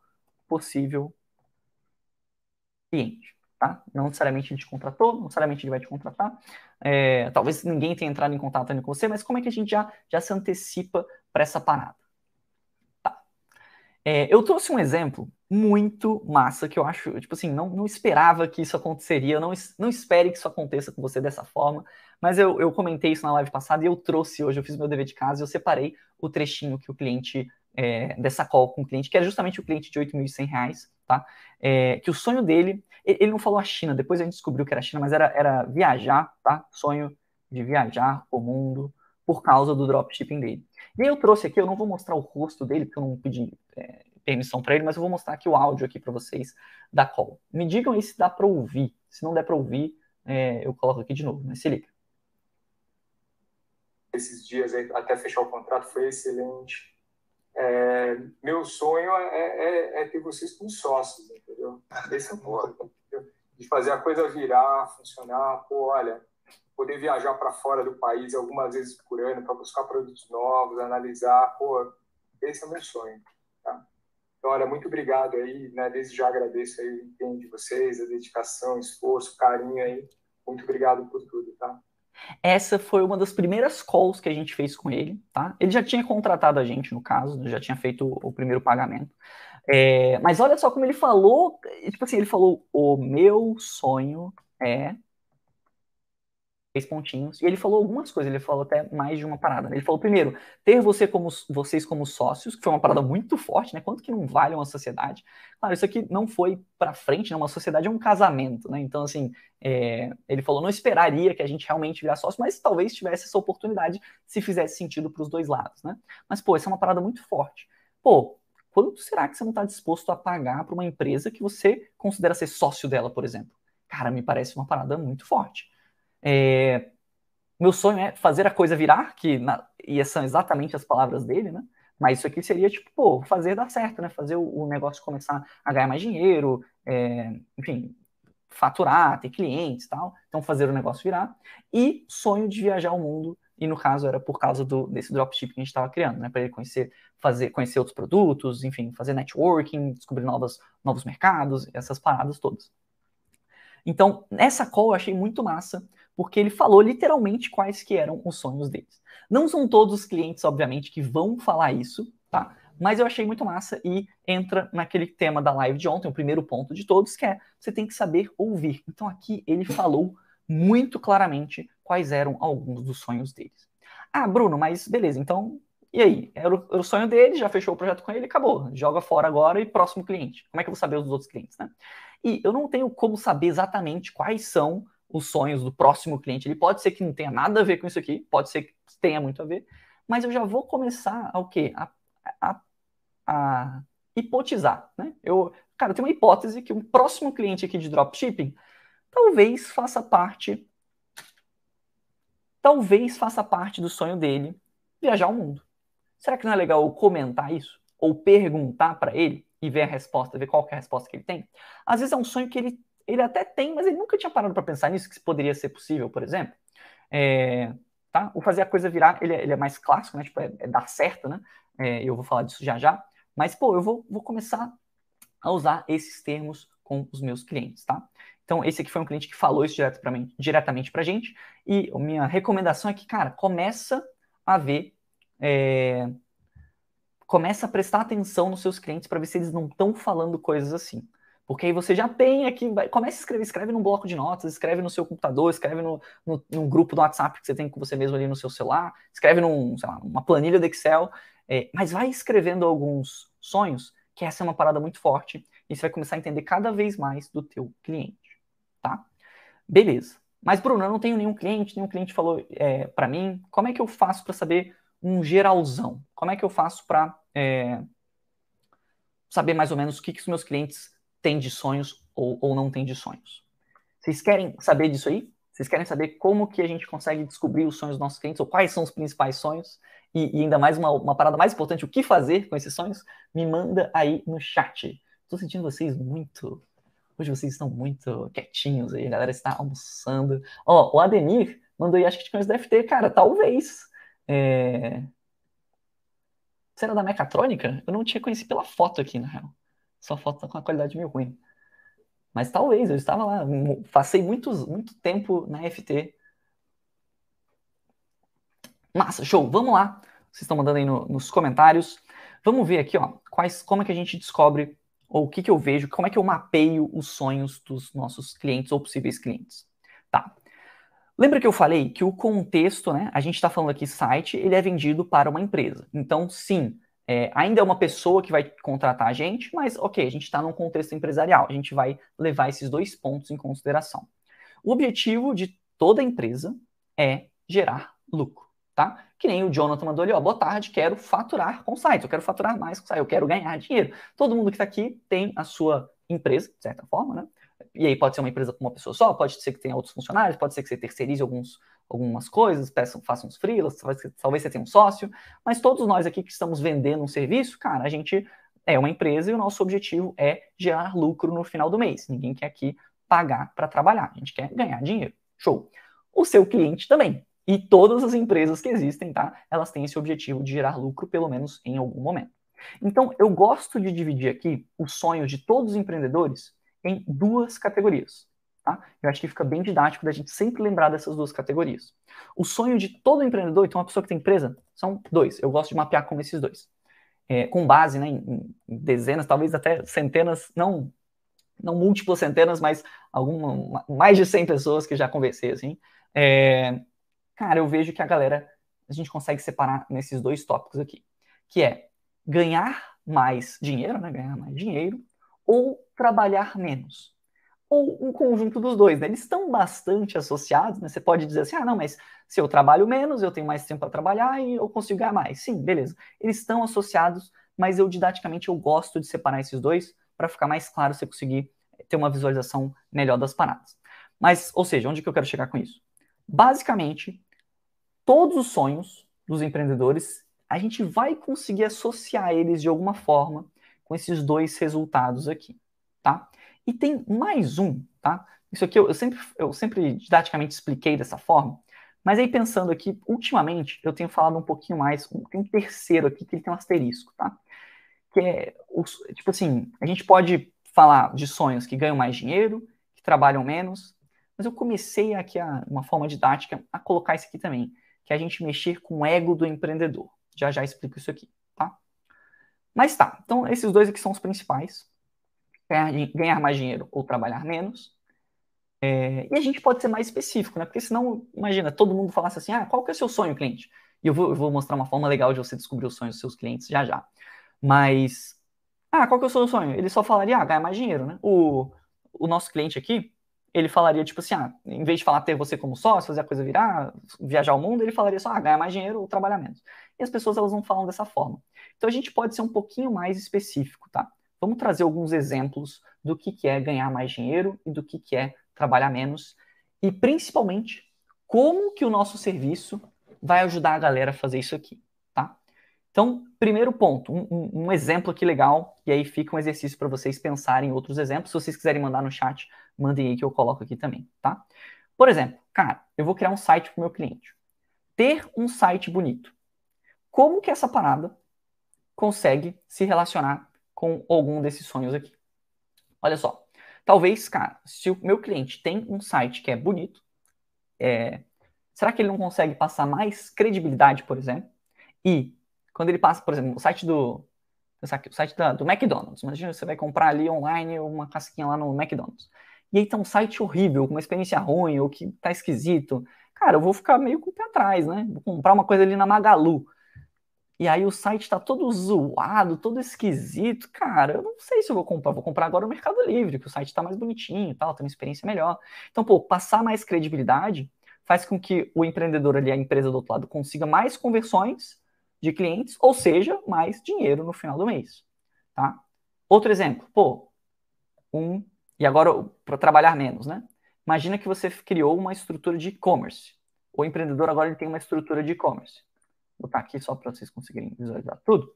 possível cliente, tá? Não necessariamente ele te contratou, não necessariamente ele vai te contratar. É, talvez ninguém tenha entrado em contato ainda com você, mas como é que a gente já, já se antecipa para essa parada? É, eu trouxe um exemplo muito massa que eu acho, tipo assim, não, não esperava que isso aconteceria, não, não espere que isso aconteça com você dessa forma, mas eu, eu comentei isso na live passada e eu trouxe hoje, eu fiz meu dever de casa e eu separei o trechinho que o cliente, é, dessa call com o cliente, que era justamente o cliente de 8.100 reais, tá? É, que o sonho dele, ele não falou a China, depois a gente descobriu que era a China, mas era, era viajar, tá? Sonho de viajar o mundo por causa do dropshipping dele. E aí eu trouxe aqui, eu não vou mostrar o rosto dele, porque eu não pedi é, permissão para ele, mas eu vou mostrar aqui o áudio aqui para vocês da call. Me digam aí se dá para ouvir. Se não der para ouvir, é, eu coloco aqui de novo, mas se liga. Esses dias até fechar o contrato foi excelente. É, meu sonho é, é, é, ter vocês como sócios, entendeu? Esse é o ponto. De fazer a coisa virar, funcionar. Pô, olha, poder viajar para fora do país algumas vezes por ano para buscar produtos novos, analisar, pô, esse é o meu sonho. Tá? Então, olha, muito obrigado aí, né? Desde já agradeço aí o empenho de vocês, a dedicação, esforço, carinho aí. Muito obrigado por tudo, tá? Essa foi uma das primeiras calls que a gente fez com ele, tá? Ele já tinha contratado a gente, no caso, já tinha feito o primeiro pagamento. É, mas olha só como ele falou, tipo assim, ele falou, o meu sonho é três pontinhos. E ele falou algumas coisas, ele falou até mais de uma parada. Né? Ele falou, primeiro, ter você como, vocês como sócios, que foi uma parada muito forte, né? Quanto que não vale uma sociedade? Claro, isso aqui não foi para frente, né? Uma sociedade é um casamento, né? Então, assim, é, ele falou, não esperaria que a gente realmente virasse sócio, mas talvez tivesse essa oportunidade se fizesse sentido para os dois lados, né? Mas, pô, essa é uma parada muito forte. Pô, quanto será que você não está disposto a pagar para uma empresa que você considera ser sócio dela, por exemplo? Cara, me parece uma parada muito forte. É, meu sonho é fazer a coisa virar, que na, e são exatamente as palavras dele, né? Mas isso aqui seria, tipo, pô, fazer dar certo, né? Fazer o, o negócio começar a ganhar mais dinheiro, é, enfim, faturar, ter clientes tal. Então, fazer o negócio virar. E sonho de viajar o mundo. E no caso era por causa do, desse dropship que a gente estava criando, né? Para ele conhecer, fazer, conhecer outros produtos, enfim, fazer networking, descobrir novas, novos mercados, essas paradas todas. Então, nessa call eu achei muito massa, porque ele falou literalmente quais que eram os sonhos deles. Não são todos os clientes, obviamente, que vão falar isso, tá? Mas eu achei muito massa e entra naquele tema da live de ontem, o primeiro ponto de todos, que é você tem que saber ouvir. Então aqui ele falou muito claramente quais eram alguns dos sonhos deles. Ah, Bruno, mas beleza, então e aí? Era o, era o, sonho dele, já fechou o projeto com ele, acabou. Joga fora agora e próximo cliente. Como é que eu vou saber os outros clientes, né? E eu não tenho como saber exatamente quais são os sonhos do próximo cliente. Ele pode ser que não tenha nada a ver com isso aqui, pode ser que tenha muito a ver, mas eu já vou começar a o quê? A, a, a hipotizar, né? Eu, cara, eu tenho uma hipótese que um próximo cliente aqui de dropshipping talvez faça parte talvez faça parte do sonho dele viajar o mundo. Será que não é legal eu comentar isso? Ou perguntar para ele e ver a resposta, ver qual é a resposta que ele tem? Às vezes é um sonho que ele, ele até tem, mas ele nunca tinha parado para pensar nisso, que poderia ser possível, por exemplo. É, tá? O fazer a coisa virar, ele é, ele é mais clássico, né? Tipo, é, é dar certo, né? É, eu vou falar disso já já. Mas, pô, eu vou, vou começar a usar esses termos com os meus clientes, tá? Então, esse aqui foi um cliente que falou isso direto pra mim, diretamente pra gente. E a minha recomendação é que, cara, começa a ver, é, começa a prestar atenção nos seus clientes para ver se eles não estão falando coisas assim. Porque aí você já tem aqui, vai, começa a escrever, escreve num bloco de notas, escreve no seu computador, escreve no, no, num grupo do WhatsApp que você tem com você mesmo ali no seu celular, escreve num, sei lá, planilha do Excel, é, mas vai escrevendo alguns sonhos, que essa é uma parada muito forte, e você vai começar a entender cada vez mais do teu cliente, tá? Beleza. Mas, Bruno, eu não tenho nenhum cliente, nenhum cliente falou é, para mim, como é que eu faço para saber um geralzão? Como é que eu faço para é, saber mais ou menos o que, que os meus clientes têm de sonhos ou, ou não têm de sonhos? Vocês querem saber disso aí? Vocês querem saber como que a gente consegue descobrir os sonhos dos nossos clientes ou quais são os principais sonhos? E, e ainda mais uma, uma parada mais importante, o que fazer com esses sonhos? Me manda aí no chat. Estou sentindo vocês muito. Hoje vocês estão muito quietinhos aí, a galera está almoçando. Ó, o Ademir mandou aí, acho que te conhece do FT, cara, talvez. É... Era da Mecatrônica? Eu não tinha conhecido pela foto aqui, na real. Foto tá com uma qualidade meio ruim. Mas talvez, eu estava lá, passei muitos, muito tempo na FT. Massa, show, vamos lá. Vocês estão mandando aí no, nos comentários. Vamos ver aqui, ó, quais, como é que a gente descobre, ou o que, que eu vejo, como é que eu mapeio os sonhos dos nossos clientes ou possíveis clientes. Tá. Lembra que eu falei que o contexto, né? A gente está falando aqui site, ele é vendido para uma empresa. Então, sim, é, ainda é uma pessoa que vai contratar a gente, mas ok, a gente está num contexto empresarial, a gente vai levar esses dois pontos em consideração. O objetivo de toda empresa é gerar lucro, tá? Que nem o Jonathan mandou ali, ó, boa tarde, quero faturar com o site, eu quero faturar mais com o site, eu quero ganhar dinheiro. Todo mundo que está aqui tem a sua empresa, de certa forma, né? E aí pode ser uma empresa com uma pessoa só, pode ser que tenha outros funcionários, pode ser que você terceirize alguns, algumas coisas, peçam, façam uns freelas, talvez você tenha um sócio, mas todos nós aqui que estamos vendendo um serviço, cara, a gente é uma empresa e o nosso objetivo é gerar lucro no final do mês. Ninguém quer aqui pagar para trabalhar, a gente quer ganhar dinheiro. Show. O seu cliente também. E todas as empresas que existem, tá? Elas têm esse objetivo de gerar lucro, pelo menos em algum momento. Então, eu gosto de dividir aqui o sonho de todos os empreendedores em duas categorias. Tá? Eu acho que fica bem didático da gente sempre lembrar dessas duas categorias. O sonho de todo empreendedor, então uma pessoa que tem empresa, são dois. Eu gosto de mapear como esses dois. É, com base né, em, dezenas, talvez até centenas, não, não múltiplas centenas, mas alguma, mais de 100 pessoas que já conversei, assim. É, cara, eu vejo que a galera, a gente consegue separar nesses dois tópicos aqui, que é ganhar mais dinheiro, né, ganhar mais dinheiro, ou trabalhar menos. Ou um conjunto dos dois, né? Eles estão bastante associados, né? Você pode dizer assim, ah, não, mas se eu trabalho menos, eu tenho mais tempo para trabalhar e eu consigo ganhar mais. Sim, beleza. Eles estão associados, mas eu didaticamente eu gosto de separar esses dois para ficar mais claro você conseguir ter uma visualização melhor das paradas. Mas, ou seja, onde que eu quero chegar com isso? Basicamente, todos os sonhos dos empreendedores, a gente vai conseguir associar eles de alguma forma com esses dois resultados aqui, tá? E tem mais um, tá? Isso aqui eu, eu, sempre, eu sempre didaticamente expliquei dessa forma, mas aí pensando aqui, ultimamente eu tenho falado um pouquinho mais, tem um terceiro aqui que ele tem um asterisco, tá? Que é, tipo assim, a gente pode falar de sonhos que ganham mais dinheiro, que trabalham menos, mas eu comecei aqui, a, uma forma didática, a colocar isso aqui também, que é a gente mexer com o ego do empreendedor. Já já explico isso aqui. Mas tá, então esses dois aqui são os principais. Ganhar, mais dinheiro ou trabalhar menos. É, e a gente pode ser mais específico, né? Porque senão, imagina, todo mundo falasse assim, ah, qual que é o seu sonho, cliente? E eu vou, eu vou mostrar uma forma legal de você descobrir os sonhos dos seus clientes já já. Mas, ah, qual que é o seu sonho? Ele só falaria, ah, ganhar mais dinheiro, né? O, o nosso cliente aqui, ele falaria, tipo assim, ah, em vez de falar ter você como sócio, fazer a coisa virar, viajar ao mundo, ele falaria só, ah, ganhar mais dinheiro ou trabalhar menos. E as pessoas, elas não falam dessa forma. Então a gente pode ser um pouquinho mais específico, tá? Vamos trazer alguns exemplos do que, que é ganhar mais dinheiro e do que, que é trabalhar menos e principalmente como que o nosso serviço vai ajudar a galera a fazer isso aqui, tá? Então, primeiro ponto, um, um exemplo aqui legal, e aí fica um exercício para vocês pensarem em outros exemplos. Se vocês quiserem mandar no chat, mandem aí que eu coloco aqui também, tá? Por exemplo, cara, eu vou criar um site para o meu cliente. Ter um site bonito. Como que essa parada consegue se relacionar com algum desses sonhos aqui? Olha só. Talvez, cara, se o meu cliente tem um site que é bonito, é, será que ele não consegue passar mais credibilidade, por exemplo? E quando ele passa, por exemplo, o site do o site da, do McDonald's. Imagina você vai comprar ali online uma casquinha lá no McDonald's. E aí tá um site horrível, com uma experiência ruim, ou que tá esquisito. Cara, eu vou ficar meio com o pé atrás, né? Vou comprar uma coisa ali na Magalu. E aí o site tá todo zoado, todo esquisito. Cara, eu não sei se eu vou comprar. Vou comprar agora no Mercado Livre, que o site tá mais bonitinho e tal, tem uma experiência melhor. Então, pô, passar mais credibilidade faz com que o empreendedor ali, a empresa do outro lado, consiga mais conversões de clientes, ou seja, mais dinheiro no final do mês, tá? Outro exemplo, pô, um e agora para trabalhar menos, né? Imagina que você criou uma estrutura de e-commerce. O empreendedor agora ele tem uma estrutura de e-commerce. Botar aqui só para vocês conseguirem visualizar tudo.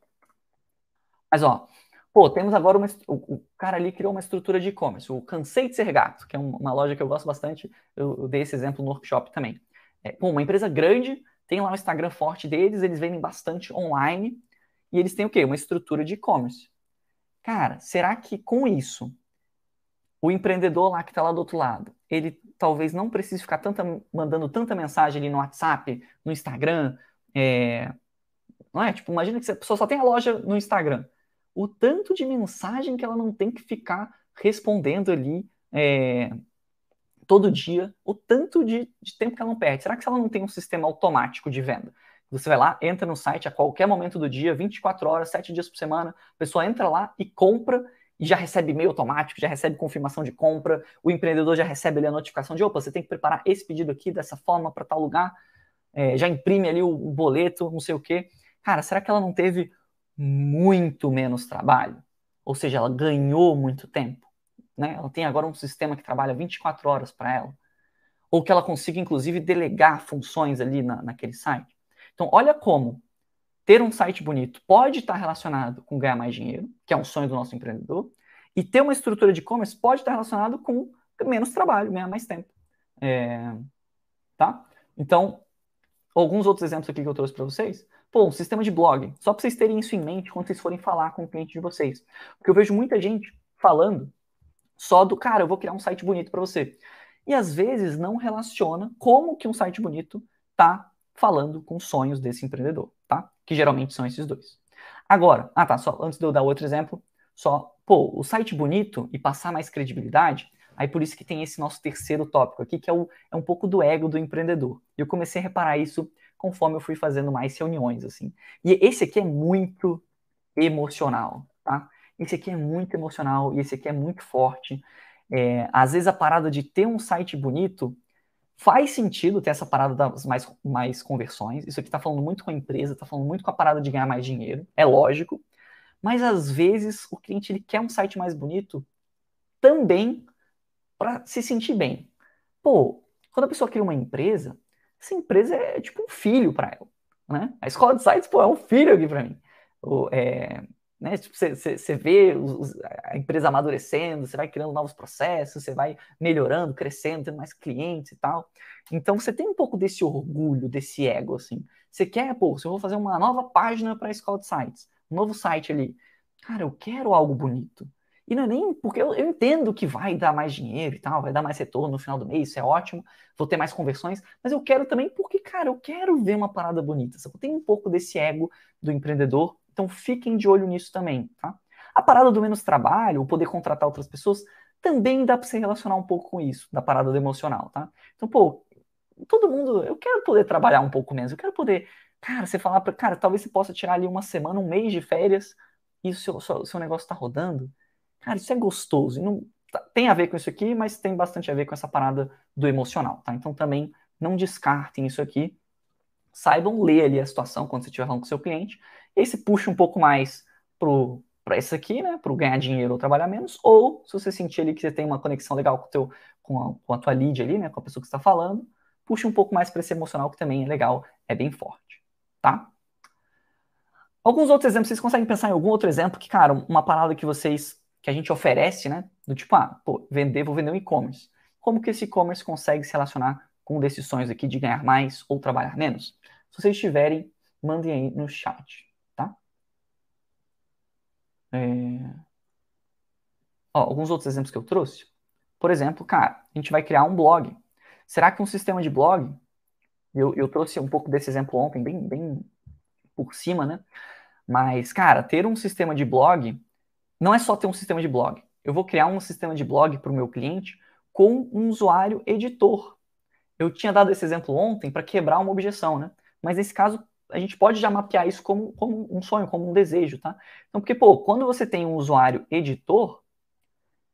Mas ó, pô, temos agora uma, o, o cara ali criou uma estrutura de e-commerce, o Cansei de Ser Gato, que é uma loja que eu gosto bastante. Eu, eu dei esse exemplo no workshop também. É, pô, uma empresa grande tem lá o Instagram forte deles, eles vendem bastante online e eles têm o quê? Uma estrutura de e-commerce. Cara, será que com isso o empreendedor lá que está lá do outro lado, ele talvez não precise ficar tanta, mandando tanta mensagem ali no WhatsApp, no Instagram, é... não é? Tipo, imagina que a pessoa só tem a loja no Instagram. O tanto de mensagem que ela não tem que ficar respondendo ali é todo dia, o tanto de, de, tempo que ela não perde. Será que ela não tem um sistema automático de venda? Você vai lá, entra no site a qualquer momento do dia, 24 horas, 7 dias por semana, a pessoa entra lá e compra e já recebe e-mail automático, já recebe confirmação de compra, o empreendedor já recebe ali a notificação de, opa, você tem que preparar esse pedido aqui dessa forma para tal lugar, é, já imprime ali o, o boleto, não sei o quê. Cara, será que ela não teve muito menos trabalho? Ou seja, ela ganhou muito tempo? né? Ela tem agora um sistema que trabalha 24 horas para ela. Ou que ela consiga, inclusive, delegar funções ali na, naquele site. Então, olha como ter um site bonito pode estar relacionado com ganhar mais dinheiro, que é um sonho do nosso empreendedor, e ter uma estrutura de e-commerce pode estar relacionado com menos trabalho, ganhar mais tempo. É... Tá? Então, alguns outros exemplos aqui que eu trouxe para vocês. Pô, um sistema de blog. Só para vocês terem isso em mente quando vocês forem falar com o cliente de vocês. Porque eu vejo muita gente falando só do, cara, eu vou criar um site bonito para você. E às vezes não relaciona como que um site bonito tá falando com os sonhos desse empreendedor, tá? Que geralmente são esses dois. Agora, ah tá, só antes de eu dar outro exemplo, só, pô, o site bonito e passar mais credibilidade, aí por isso que tem esse nosso terceiro tópico aqui, que é, o, é um pouco do ego do empreendedor. E eu comecei a reparar isso conforme eu fui fazendo mais reuniões, assim. E esse aqui é muito emocional, tá? Esse aqui é muito emocional e esse aqui é muito forte. É, às vezes a parada de ter um site bonito faz sentido ter essa parada das mais, mais conversões. Isso aqui está falando muito com a empresa, está falando muito com a parada de ganhar mais dinheiro, é lógico. Mas às vezes o cliente ele quer um site mais bonito também para se sentir bem. Pô, quando a pessoa cria uma empresa, essa empresa é tipo um filho para ela. Né? A escola de sites pô, é um filho aqui para mim. É, né? Tipo, você, vê os, a empresa amadurecendo, você vai criando novos processos, você vai melhorando, crescendo, tendo mais clientes e tal. Então você tem um pouco desse orgulho, desse ego, assim. Você quer, pô, se eu vou fazer uma nova página para a escola de sites, um novo site ali. Cara, eu quero algo bonito. E não é nem porque eu, eu, entendo que vai dar mais dinheiro e tal, vai dar mais retorno no final do mês, isso é ótimo, vou ter mais conversões, mas eu quero também porque, cara, eu quero ver uma parada bonita. Só tenho um pouco desse ego do empreendedor então fiquem de olho nisso também, tá? A parada do menos trabalho, o poder contratar outras pessoas, também dá para se relacionar um pouco com isso, da parada do emocional, tá? Então, pô, todo mundo, eu quero poder trabalhar um pouco menos, eu quero poder, cara, você falar para, cara, talvez você possa tirar ali uma semana, um mês de férias e o seu, seu negócio está rodando. Cara, isso é gostoso. E não, tá, tem a ver com isso aqui, mas tem bastante a ver com essa parada do emocional, tá? Então também não descartem isso aqui. Saibam ler ali a situação quando você estiver falando com seu cliente e aí você puxa um pouco mais pro, para isso aqui, né, para ganhar dinheiro ou trabalhar menos, ou se você sentir ali que você tem uma conexão legal com, teu, com, a, com a tua lead ali, né, com a pessoa que está falando, puxa um pouco mais para esse emocional que também é legal, é bem forte, tá? Alguns outros exemplos, vocês conseguem pensar em algum outro exemplo que, cara, uma palavra que vocês, que a gente oferece, né, do tipo, ah, pô, vender, vou vender um e-commerce. Como que esse e-commerce consegue se relacionar com decisões aqui de ganhar mais ou trabalhar menos? Se vocês tiverem, mandem aí no chat, tá? É... Ó, alguns outros exemplos que eu trouxe. Por exemplo, cara, a gente vai criar um blog. Será que um sistema de blog, eu, eu trouxe um pouco desse exemplo ontem, bem, bem por cima, né? Mas, cara, ter um sistema de blog não é só ter um sistema de blog. Eu vou criar um sistema de blog para o meu cliente com um usuário editor. Eu tinha dado esse exemplo ontem para quebrar uma objeção, né? Mas nesse caso, a gente pode já mapear isso como, como um sonho, como um desejo, tá? Então, porque, pô, quando você tem um usuário editor,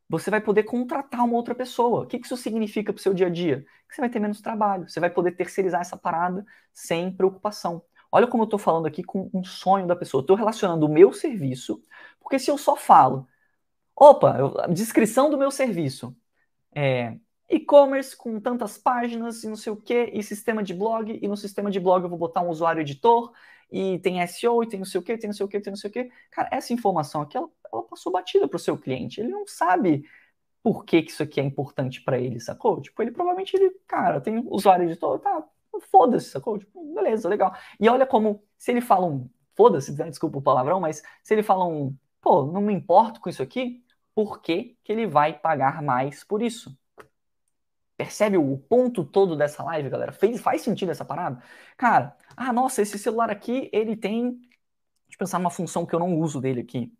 você vai poder contratar uma outra pessoa. O que isso significa para o seu dia a dia? Que você vai ter menos trabalho, você vai poder terceirizar essa parada sem preocupação. Olha como eu estou falando aqui com um sonho da pessoa. Estou relacionando o meu serviço, porque se eu só falo, opa, eu, descrição do meu serviço é e-commerce com tantas páginas e não sei o que, e sistema de blog, e no sistema de blog eu vou botar um usuário editor, e tem SEO, e tem não sei o que, tem não sei o que, tem não sei o que. Cara, essa informação aqui, ela, ela passou batida para o seu cliente. Ele não sabe por que, que isso aqui é importante para ele, sacou? Tipo, ele provavelmente, ele, cara, tem usuário editor, tá, foda-se, sacou? Tipo, beleza, legal. E olha como, se ele fala um, foda-se, né, desculpa o palavrão, mas se ele fala um, pô, não me importo com isso aqui, por que, que ele vai pagar mais por isso? Percebe o ponto todo dessa live, galera? Fez, faz sentido essa parada? Cara, ah, nossa, esse celular aqui, ele tem. Deixa eu pensar numa função que eu não uso dele aqui.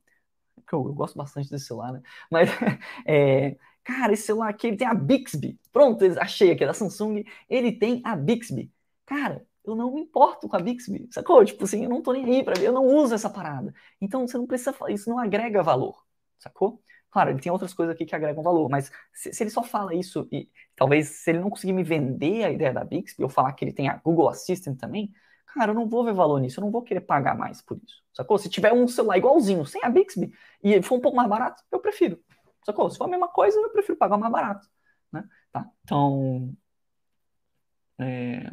Eu, eu gosto bastante desse celular, né? Mas, é, cara, esse celular aqui, ele tem a Bixby. Pronto, achei aqui, da Samsung. Ele tem a Bixby. Cara, eu não me importo com a Bixby, sacou? Tipo assim, eu não tô nem aí pra ver, eu não uso essa parada. Então, você não precisa falar, isso não agrega valor, sacou? Claro, ele tem outras coisas aqui que agregam valor, mas se, se, ele só fala isso e talvez se ele não conseguir me vender a ideia da Bixby ou falar que ele tem a Google Assistant também, cara, eu não vou ver valor nisso, eu não vou querer pagar mais por isso, sacou? Se tiver um celular igualzinho, sem a Bixby, e for um pouco mais barato, eu prefiro, sacou? Se for a mesma coisa, eu prefiro pagar mais barato, né? Tá? Então, é...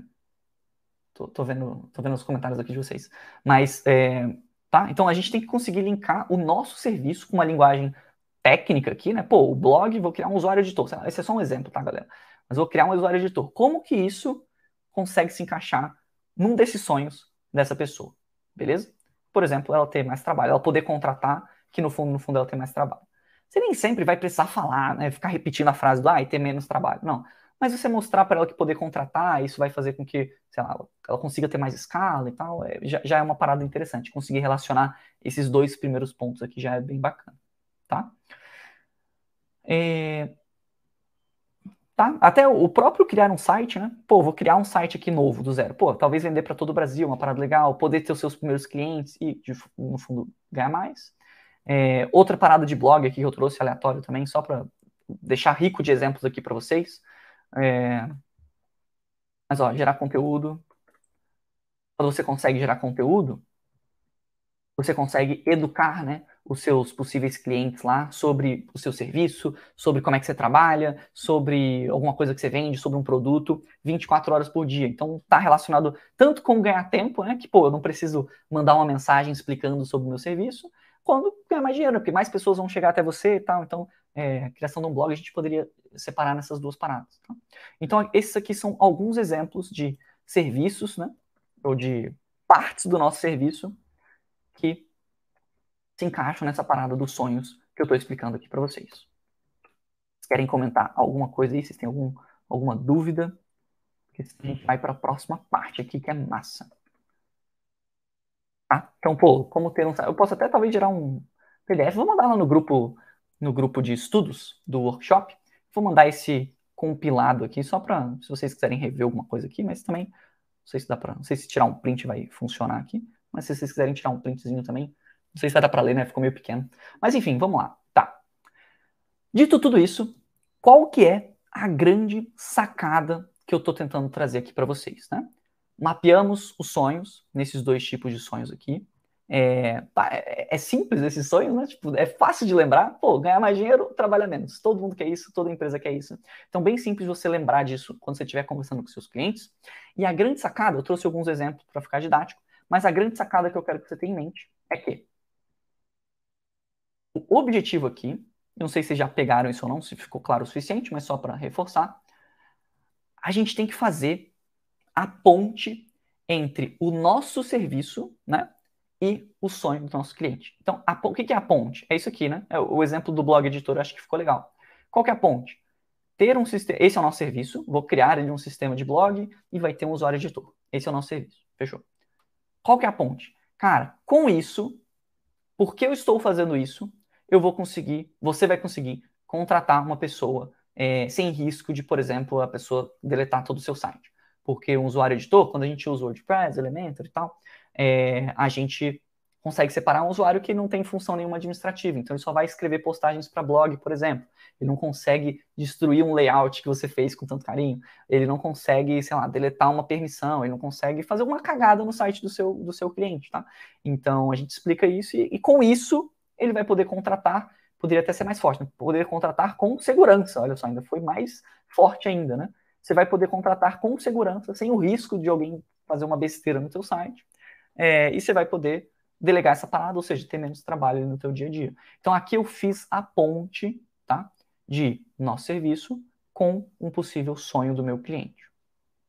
tô, tô, vendo, tô vendo os comentários aqui de vocês, mas, é... tá? Então, a gente tem que conseguir linkar o nosso serviço com uma linguagem técnica aqui, né? Pô, o blog, vou criar um usuário editor. Esse é só um exemplo, tá, galera? Mas vou criar um usuário editor. Como que isso consegue se encaixar num desses sonhos dessa pessoa? Beleza? Por exemplo, ela ter mais trabalho, ela poder contratar, que no fundo, no fundo, ela tem mais trabalho. Você nem sempre vai precisar falar, né? Ficar repetindo a frase do ah, e ter menos trabalho. Não. Mas você mostrar para ela que poder contratar, isso vai fazer com que, sei lá, ela consiga ter mais escala e tal, é, já, já é uma parada interessante. Conseguir relacionar esses dois primeiros pontos aqui já é bem bacana tá? É... Tá? Até o próprio criar um site, né? Pô, vou criar um site aqui novo, do zero. Pô, talvez vender para todo o Brasil, uma parada legal, poder ter os seus primeiros clientes e, de, no fundo, ganhar mais. É, outra parada de blog aqui que eu trouxe aleatório também, só para deixar rico de exemplos aqui para vocês. É... Mas, ó, gerar conteúdo. Quando você consegue gerar conteúdo, você consegue educar, né? os seus possíveis clientes lá sobre o seu serviço, sobre como é que você trabalha, sobre alguma coisa que você vende, sobre um produto, 24 horas por dia. Então está relacionado tanto com ganhar tempo, né? Que pô, eu não preciso mandar uma mensagem explicando sobre o meu serviço, quando ganhar mais dinheiro, porque mais pessoas vão chegar até você e tal. Então, é, criação de um blog a gente poderia separar nessas duas paradas. Tá? Então, esses aqui são alguns exemplos de serviços, né? Ou de partes do nosso serviço que se encaixam nessa parada dos sonhos que eu estou explicando aqui para vocês. Vocês querem comentar alguma coisa aí? Vocês têm algum, alguma dúvida? Porque a gente vai para a próxima parte aqui, que é massa. Tá? Então, pô, como ter um... Eu posso até talvez gerar um PDF. Vou mandar lá no grupo, no grupo de estudos do workshop. Vou mandar esse compilado aqui, só para, se vocês quiserem rever alguma coisa aqui, mas também, não sei se dá para, não sei se tirar um print vai funcionar aqui, mas se vocês quiserem tirar um printzinho também, não sei se vai dar para ler, né? Ficou meio pequeno. Mas enfim, vamos lá. Tá. Dito tudo isso, qual que é a grande sacada que eu estou tentando trazer aqui para vocês, né? Mapeamos os sonhos, nesses dois tipos de sonhos aqui. É, é, é, simples esses sonhos, né? Tipo, é fácil de lembrar. Pô, ganhar mais dinheiro, trabalhar menos. Todo mundo quer isso, toda empresa quer isso. Então, bem simples você lembrar disso quando você estiver conversando com seus clientes. E a grande sacada, eu trouxe alguns exemplos para ficar didático, mas a grande sacada que eu quero que você tenha em mente é que o objetivo aqui, não sei se vocês já pegaram isso ou não, se ficou claro o suficiente, mas só para reforçar, a gente tem que fazer a ponte entre o nosso serviço, né? e o sonho do nosso cliente. Então, a, o que é a ponte? É isso aqui, né? É o, exemplo do blog editor, acho que ficou legal. Qual que é a ponte? Ter um sistema, esse é o nosso serviço, vou criar ele um sistema de blog e vai ter um usuário editor. Esse é o nosso serviço, fechou? Qual que é a ponte? Cara, com isso, porque eu estou fazendo isso, eu vou conseguir, você vai conseguir contratar uma pessoa é, sem risco de, por exemplo, a pessoa deletar todo o seu site. Porque um usuário editor, quando a gente usa WordPress, Elementor e tal, é, a gente consegue separar um usuário que não tem função nenhuma administrativa. Então, ele só vai escrever postagens para blog, por exemplo. Ele não consegue destruir um layout que você fez com tanto carinho. Ele não consegue, sei lá, deletar uma permissão. Ele não consegue fazer uma cagada no site do seu, do seu cliente, tá? Então, a gente explica isso e, e com isso, ele vai poder contratar, poderia até ser mais forte, né? poder contratar com segurança. Olha só, ainda foi mais forte ainda, né? Você vai poder contratar com segurança, sem o risco de alguém fazer uma besteira no seu site é, e você vai poder delegar essa parada, ou seja, ter menos trabalho no teu dia a dia. Então aqui eu fiz a ponte, tá, de nosso serviço com um possível sonho do meu cliente,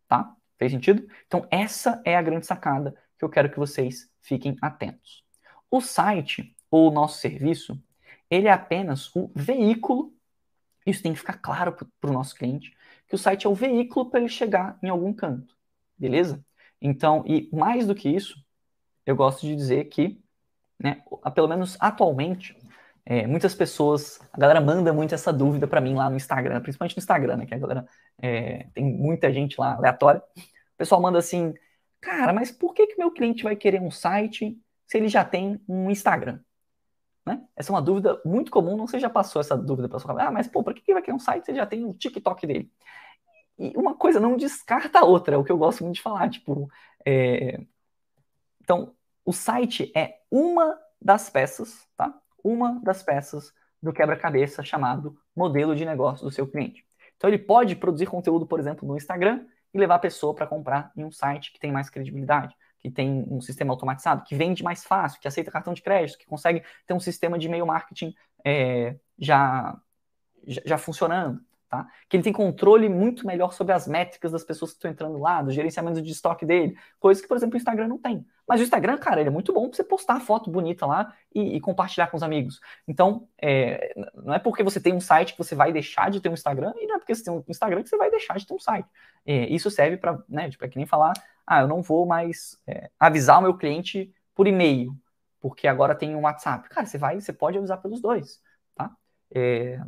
tá? Fez sentido? Então essa é a grande sacada que eu quero que vocês fiquem atentos. O site ou o nosso serviço, ele é apenas o veículo, isso tem que ficar claro para o nosso cliente, que o site é o veículo para ele chegar em algum canto, beleza? Então, e mais do que isso, eu gosto de dizer que, né, pelo menos atualmente, é, muitas pessoas, a galera manda muito essa dúvida para mim lá no Instagram, principalmente no Instagram, né, que a galera é, tem muita gente lá aleatória. O pessoal manda assim, cara, mas por que que meu cliente vai querer um site se ele já tem um Instagram? Né? Essa é uma dúvida muito comum, não sei se já passou essa dúvida para sua Ah, mas pô, por que que vai querer um site se ele já tem o TikTok dele? E uma coisa não descarta a outra, é o que eu gosto muito de falar, tipo, é, então, o site é uma das peças, tá? Uma das peças do quebra-cabeça chamado modelo de negócio do seu cliente. Então, ele pode produzir conteúdo, por exemplo, no Instagram e levar a pessoa para comprar em um site que tem mais credibilidade, que tem um sistema automatizado, que vende mais fácil, que aceita cartão de crédito, que consegue ter um sistema de e-mail marketing é, já, já, já funcionando. Tá? Que ele tem controle muito melhor sobre as métricas das pessoas que estão entrando lá, do gerenciamento de estoque dele, coisas que, por exemplo, o Instagram não tem. Mas o Instagram, cara, ele é muito bom para você postar foto bonita lá e, e compartilhar com os amigos. Então, é, não é porque você tem um site que você vai deixar de ter um Instagram, e não é porque você tem um Instagram que você vai deixar de ter um site. É, isso serve para, né, tipo, é que nem falar, ah, eu não vou mais é, avisar o meu cliente por e-mail, porque agora tem um WhatsApp. Cara, você vai, você pode avisar pelos dois, tá? É,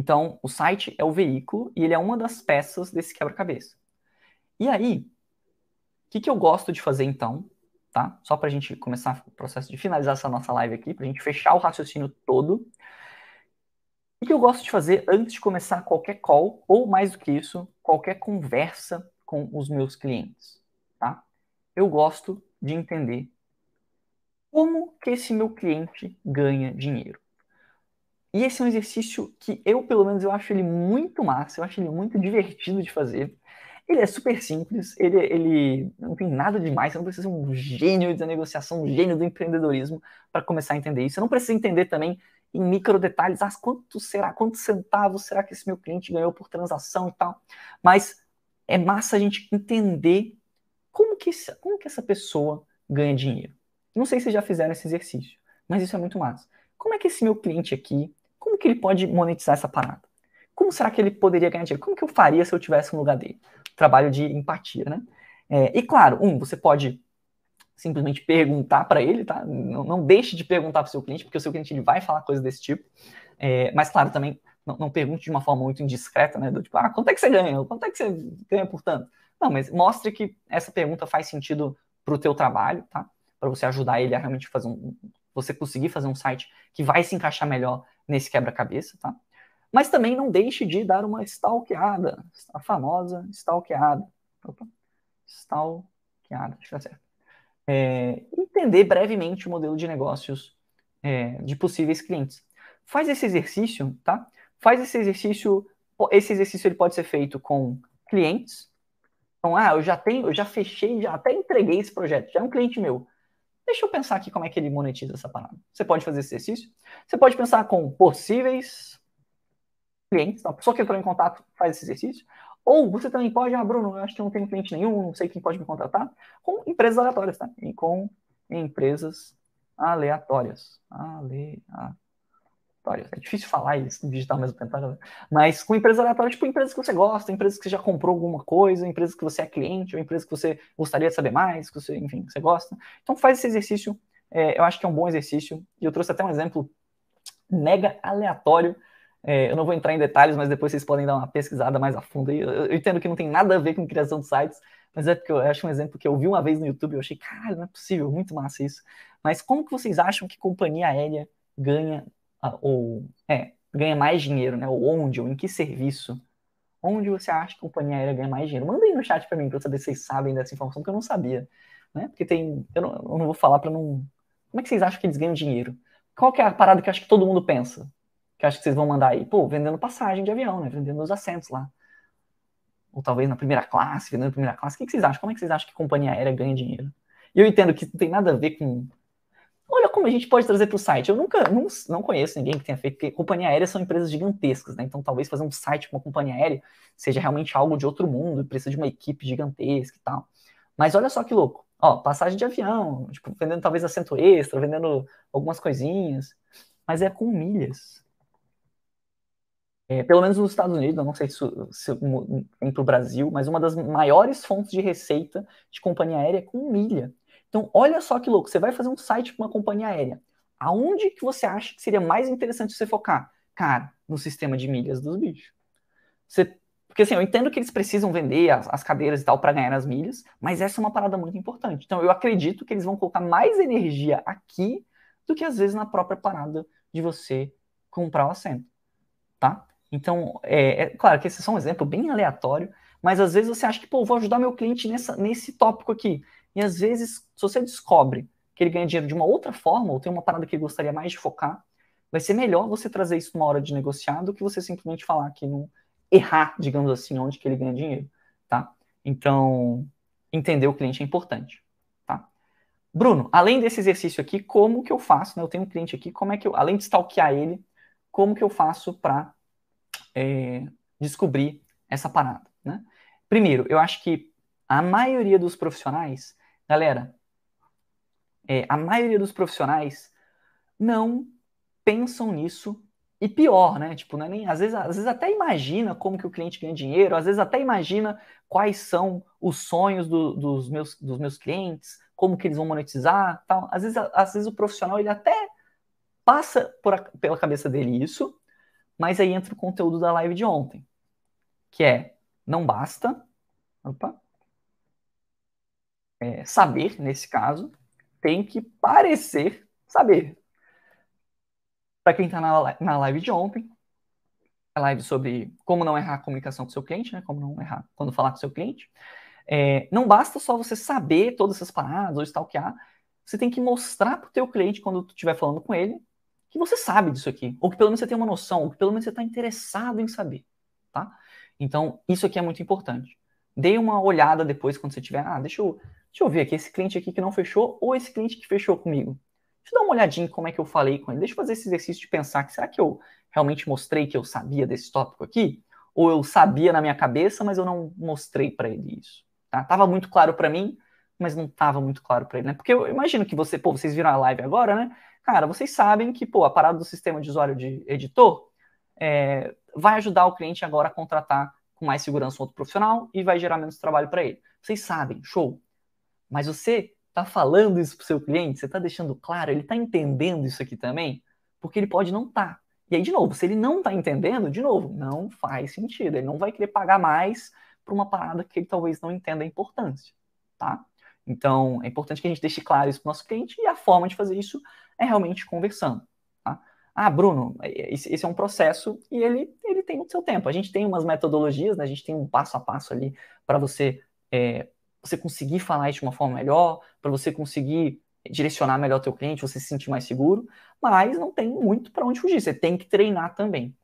então, o site é o veículo e ele é uma das peças desse quebra-cabeça. E aí, o que, que eu gosto de fazer então? Tá? Só para a gente começar o processo de finalizar essa nossa live aqui, para a gente fechar o raciocínio todo. O que eu gosto de fazer antes de começar qualquer call, ou mais do que isso, qualquer conversa com os meus clientes, tá? Eu gosto de entender como que esse meu cliente ganha dinheiro. E esse é um exercício que eu, pelo menos, eu acho ele muito massa, eu acho ele muito divertido de fazer. Ele é super simples, ele, ele não tem nada demais, você não precisa ser um gênio da negociação, um gênio do empreendedorismo para começar a entender isso. Você não precisa entender também em micro detalhes, ah, quanto será, quantos centavos será que esse meu cliente ganhou por transação e tal. Mas é massa a gente entender como que, como que essa pessoa ganha dinheiro. Não sei se já fizeram esse exercício, mas isso é muito massa. Como é que esse meu cliente aqui como que ele pode monetizar essa parada? Como será que ele poderia ganhar dinheiro? Como que eu faria se eu tivesse no lugar dele? Trabalho de empatia, né? É, e claro, um, você pode simplesmente perguntar para ele, tá? Não, não, deixe de perguntar para o seu cliente, porque o seu cliente ele vai falar coisas desse tipo. É, mas claro, também não, não, pergunte de uma forma muito indiscreta, né? Do tipo, ah, quanto é que você ganha? Quanto é que você ganha por tanto? Não, mas mostre que essa pergunta faz sentido para o teu trabalho, tá? Para você ajudar ele a realmente fazer um, você conseguir fazer um site que vai se encaixar melhor nesse quebra-cabeça, tá? Mas também não deixe de dar uma stalkeada, a famosa stalkeada. Opa, stalkeada, acho que tá certo. é, entender brevemente o modelo de negócios é, de possíveis clientes. Faz esse exercício, tá? Faz esse exercício. Esse exercício ele pode ser feito com clientes. Então, ah, eu já tenho, eu já fechei, já até entreguei esse projeto, já é um cliente meu. Deixa eu pensar aqui como é que ele monetiza essa parada. Você pode fazer esse exercício. Você pode pensar com possíveis clientes, a pessoa que entrou em contato faz esse exercício. Ou você também pode, ah, Bruno, eu acho que não tenho cliente nenhum, não sei quem pode me contratar, com empresas aleatórias, tá? E com empresas aleatórias. Aleatórias. É difícil falar isso digital mesmo tempo, tá? mas com empresas aleatórias, tipo empresas que você gosta, empresas que você já comprou alguma coisa, empresas que você é cliente, ou empresas que você gostaria de saber mais, que você, enfim, você gosta. Então faz esse exercício, é, eu acho que é um bom exercício, e eu trouxe até um exemplo mega aleatório é, eu não vou entrar em detalhes, mas depois vocês podem dar uma pesquisada mais a fundo. Eu, eu, entendo que não tem nada a ver com criação de sites, mas é porque eu acho um exemplo que eu vi uma vez no YouTube e eu achei, caralho, não é possível, muito massa isso. Mas como que vocês acham que companhia aérea ganha, ou, é, ganha mais dinheiro, né? Ou onde, ou em que serviço? Onde você acha que companhia aérea ganha mais dinheiro? Manda aí no chat para mim, para eu saber se vocês sabem dessa informação, que eu não sabia. Né? Porque tem. Eu não, eu não vou falar para não. Como é que vocês acham que eles ganham dinheiro? Qual que é a parada que eu acho que todo mundo pensa? que acho que vocês vão mandar aí? Pô, vendendo passagem de avião, né? Vendendo os assentos lá. Ou talvez na primeira classe, vendendo na primeira classe. O que, que vocês acham? Como é que vocês acham que companhia aérea ganha dinheiro? E eu entendo que não tem nada a ver com. Como a gente pode trazer para o site. Eu nunca não, não conheço ninguém que tenha feito, porque companhia aérea são empresas gigantescas, né? Então talvez fazer um site com uma companhia aérea seja realmente algo de outro mundo, precisa de uma equipe gigantesca e tal. Mas olha só que louco. Ó, passagem de avião, tipo, vendendo talvez assento extra, vendendo algumas coisinhas, mas é com milhas. É, pelo menos nos Estados Unidos, eu não sei se, se vem para o Brasil, mas uma das maiores fontes de receita de companhia aérea é com milha. Então, olha só que louco, você vai fazer um site com uma companhia aérea. Aonde que você acha que seria mais interessante você focar? Cara, no sistema de milhas dos bichos. Você, porque assim, eu entendo que eles precisam vender as, as cadeiras e tal para ganhar as milhas, mas essa é uma parada muito importante. Então, eu acredito que eles vão colocar mais energia aqui do que às vezes na própria parada de você comprar o assento, tá? Então, é, é, claro que esse é só um exemplo bem aleatório, mas às vezes você acha que, pô, vou ajudar meu cliente nessa, nesse tópico aqui. E às vezes, se você descobre que ele ganha dinheiro de uma outra forma, ou tem uma parada que ele gostaria mais de focar, vai ser melhor você trazer isso numa hora de negociar do que você simplesmente falar que não errar, digamos assim, onde que ele ganha dinheiro, tá? Então, entender o cliente é importante, tá? Bruno, além desse exercício aqui, como que eu faço, né? Eu tenho um cliente aqui, como é que eu, além de stalkear ele, como que eu faço para é, descobrir essa parada, né? Primeiro, eu acho que a maioria dos profissionais, galera, é, a maioria dos profissionais não pensam nisso e pior, né? Tipo, é nem, às, vezes, às vezes até imagina como que o cliente ganha dinheiro, às vezes até imagina quais são os sonhos do, dos, meus, dos meus clientes, como que eles vão monetizar, tal. Às vezes, às vezes o profissional ele até passa por pela cabeça dele isso, mas aí entra o conteúdo da live de ontem, que é não basta opa, é, saber, nesse caso, tem que parecer saber. Para quem está na, na live de ontem, a live sobre como não errar a comunicação com seu cliente, né? Como não errar quando falar com seu cliente. É, não basta só você saber todas essas paradas ou stalkear, você tem que mostrar para o teu cliente quando tu estiver falando com ele que você sabe disso aqui, ou que pelo menos você tem uma noção, ou que pelo menos você está interessado em saber, tá? Então, isso aqui é muito importante. Dê uma olhada depois quando você tiver, ah, deixa eu, deixa eu ver aqui, esse cliente aqui que não fechou, ou esse cliente que fechou comigo. Deixa eu dar uma olhadinha em como é que eu falei com ele. Deixa eu fazer esse exercício de pensar que será que eu realmente mostrei que eu sabia desse tópico aqui? Ou eu sabia na minha cabeça, mas eu não mostrei para ele isso. Tá? Tava muito claro para mim, mas não tava muito claro para ele, né? Porque eu imagino que você, pô, vocês viram a live agora, né? Cara, vocês sabem que pô, a parada do sistema de usuário de editor é, vai ajudar o cliente agora a contratar com mais segurança um outro profissional e vai gerar menos trabalho para ele. Vocês sabem, show. Mas você está falando isso para o seu cliente, você está deixando claro, ele está entendendo isso aqui também? Porque ele pode não estar. Tá. E aí, de novo, se ele não está entendendo, de novo, não faz sentido. Ele não vai querer pagar mais por uma parada que ele talvez não entenda a importância, tá? Então, é importante que a gente deixe claro isso para o nosso cliente e a forma de fazer isso é realmente conversando. Tá? Ah, Bruno, esse é um processo e ele, ele tem o seu tempo. A gente tem umas metodologias, né? a gente tem um passo a passo ali para você é, você conseguir falar isso de uma forma melhor, para você conseguir direcionar melhor teu cliente, você se sentir mais seguro, mas não tem muito para onde fugir, você tem que treinar também,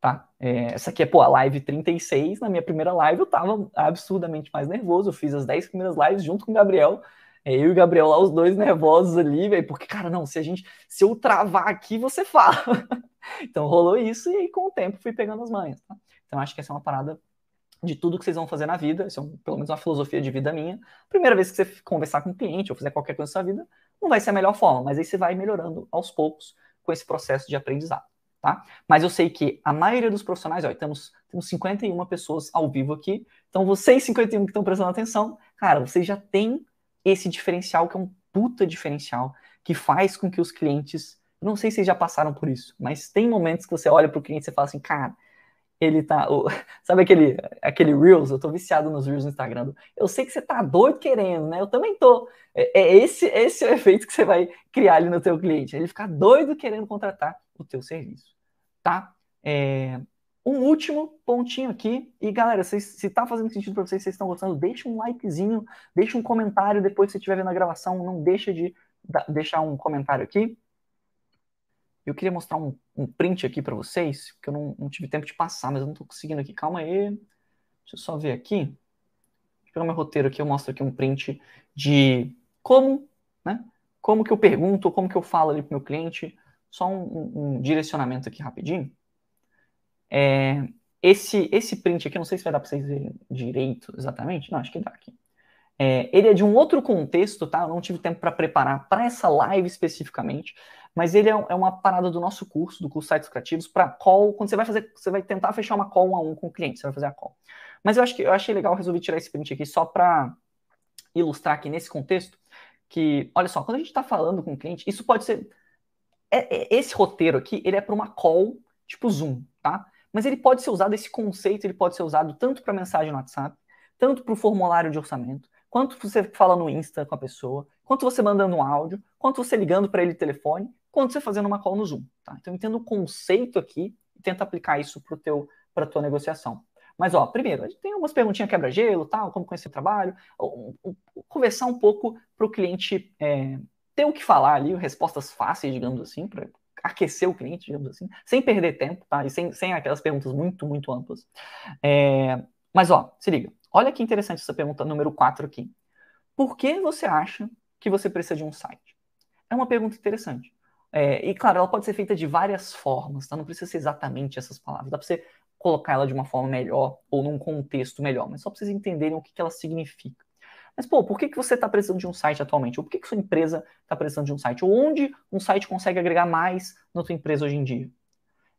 tá? É, essa aqui é, pô, a live 36, na minha primeira live eu tava absurdamente mais nervoso, eu fiz as 10 primeiras lives junto com o Gabriel, é, eu e o Gabriel lá, os dois nervosos ali, velho, porque, cara, não, se a gente, se eu travar aqui, você fala. então rolou isso e aí com o tempo fui pegando as manhas, tá? Então acho que essa é uma parada de tudo que vocês vão fazer na vida, isso é um, pelo menos uma filosofia de vida minha. Primeira vez que você conversar com um cliente ou fazer qualquer coisa na sua vida, não vai ser a melhor forma, mas aí você vai melhorando aos poucos com esse processo de aprendizado, tá? Mas eu sei que a maioria dos profissionais, ó, temos, temos 51 pessoas ao vivo aqui, então vocês 51 que estão prestando atenção, cara, vocês já têm esse diferencial que é um puta diferencial, que faz com que os clientes, não sei se vocês já passaram por isso, mas tem momentos que você olha para o cliente e fala assim, cara, ele tá. O, sabe aquele, aquele Reels? Eu tô viciado nos Reels no Instagram. Eu sei que você tá doido querendo, né? Eu também tô. É, é esse, esse é o efeito que você vai criar ali no teu cliente. Ele ficar doido querendo contratar o teu serviço. Tá? É, um último pontinho aqui. E galera, se, se tá fazendo sentido para vocês, vocês estão gostando, deixa um likezinho, deixa um comentário depois que você estiver vendo a gravação. Não deixa de deixar um comentário aqui. Eu queria mostrar um, um print aqui para vocês, que eu não, não, tive tempo de passar, mas eu não estou conseguindo aqui. Calma aí. Deixa eu só ver aqui. Deixa eu pegar meu roteiro aqui, eu mostro aqui um print de como, né? Como que eu pergunto, como que eu falo ali para meu cliente. Só um, um, um direcionamento aqui rapidinho. É, esse, esse print aqui, não sei se vai dar para vocês verem direito exatamente. Não, acho que dá aqui. É, ele é de um outro contexto, tá? Eu não tive tempo para preparar para essa live especificamente, mas ele é, é, uma parada do nosso curso, do curso Sites Criativos, para call, quando você vai fazer, você vai tentar fechar uma call um a um com o cliente, você vai fazer a call. Mas eu acho que eu achei legal, resolvi tirar esse print aqui só para ilustrar aqui nesse contexto que, olha só, quando a gente está falando com o cliente, isso pode ser é, é, esse roteiro aqui, ele é para uma call tipo Zoom, tá? Mas ele pode ser usado esse conceito, ele pode ser usado tanto para mensagem no WhatsApp, tanto para o formulário de orçamento, quanto você fala no Insta com a pessoa, quanto você mandando um áudio, quanto você ligando para ele telefone, quanto você fazendo uma call no Zoom. Tá? Então entenda o conceito aqui e tenta aplicar isso para a tua negociação. Mas, ó, primeiro, a gente tem umas perguntinhas quebra-gelo, tal, como conhecer o trabalho, conversar um pouco para o cliente é, ter o que falar ali, respostas fáceis, digamos assim, para aquecer o cliente, digamos assim, sem perder tempo, tá? E sem, sem aquelas perguntas muito, muito amplas. É, mas, ó, se liga. Olha que interessante essa pergunta número 4 aqui. Por que você acha que você precisa de um site? É uma pergunta interessante. É, e claro, ela pode ser feita de várias formas, tá? Não precisa ser exatamente essas palavras. Dá para você colocar ela de uma forma melhor ou num contexto melhor, mas só para vocês entenderem o que, que ela significa. Mas, pô, por que, que você está precisando de um site atualmente? Ou por que, que sua empresa está precisando de um site? Ou onde um site consegue agregar mais na sua empresa hoje em dia?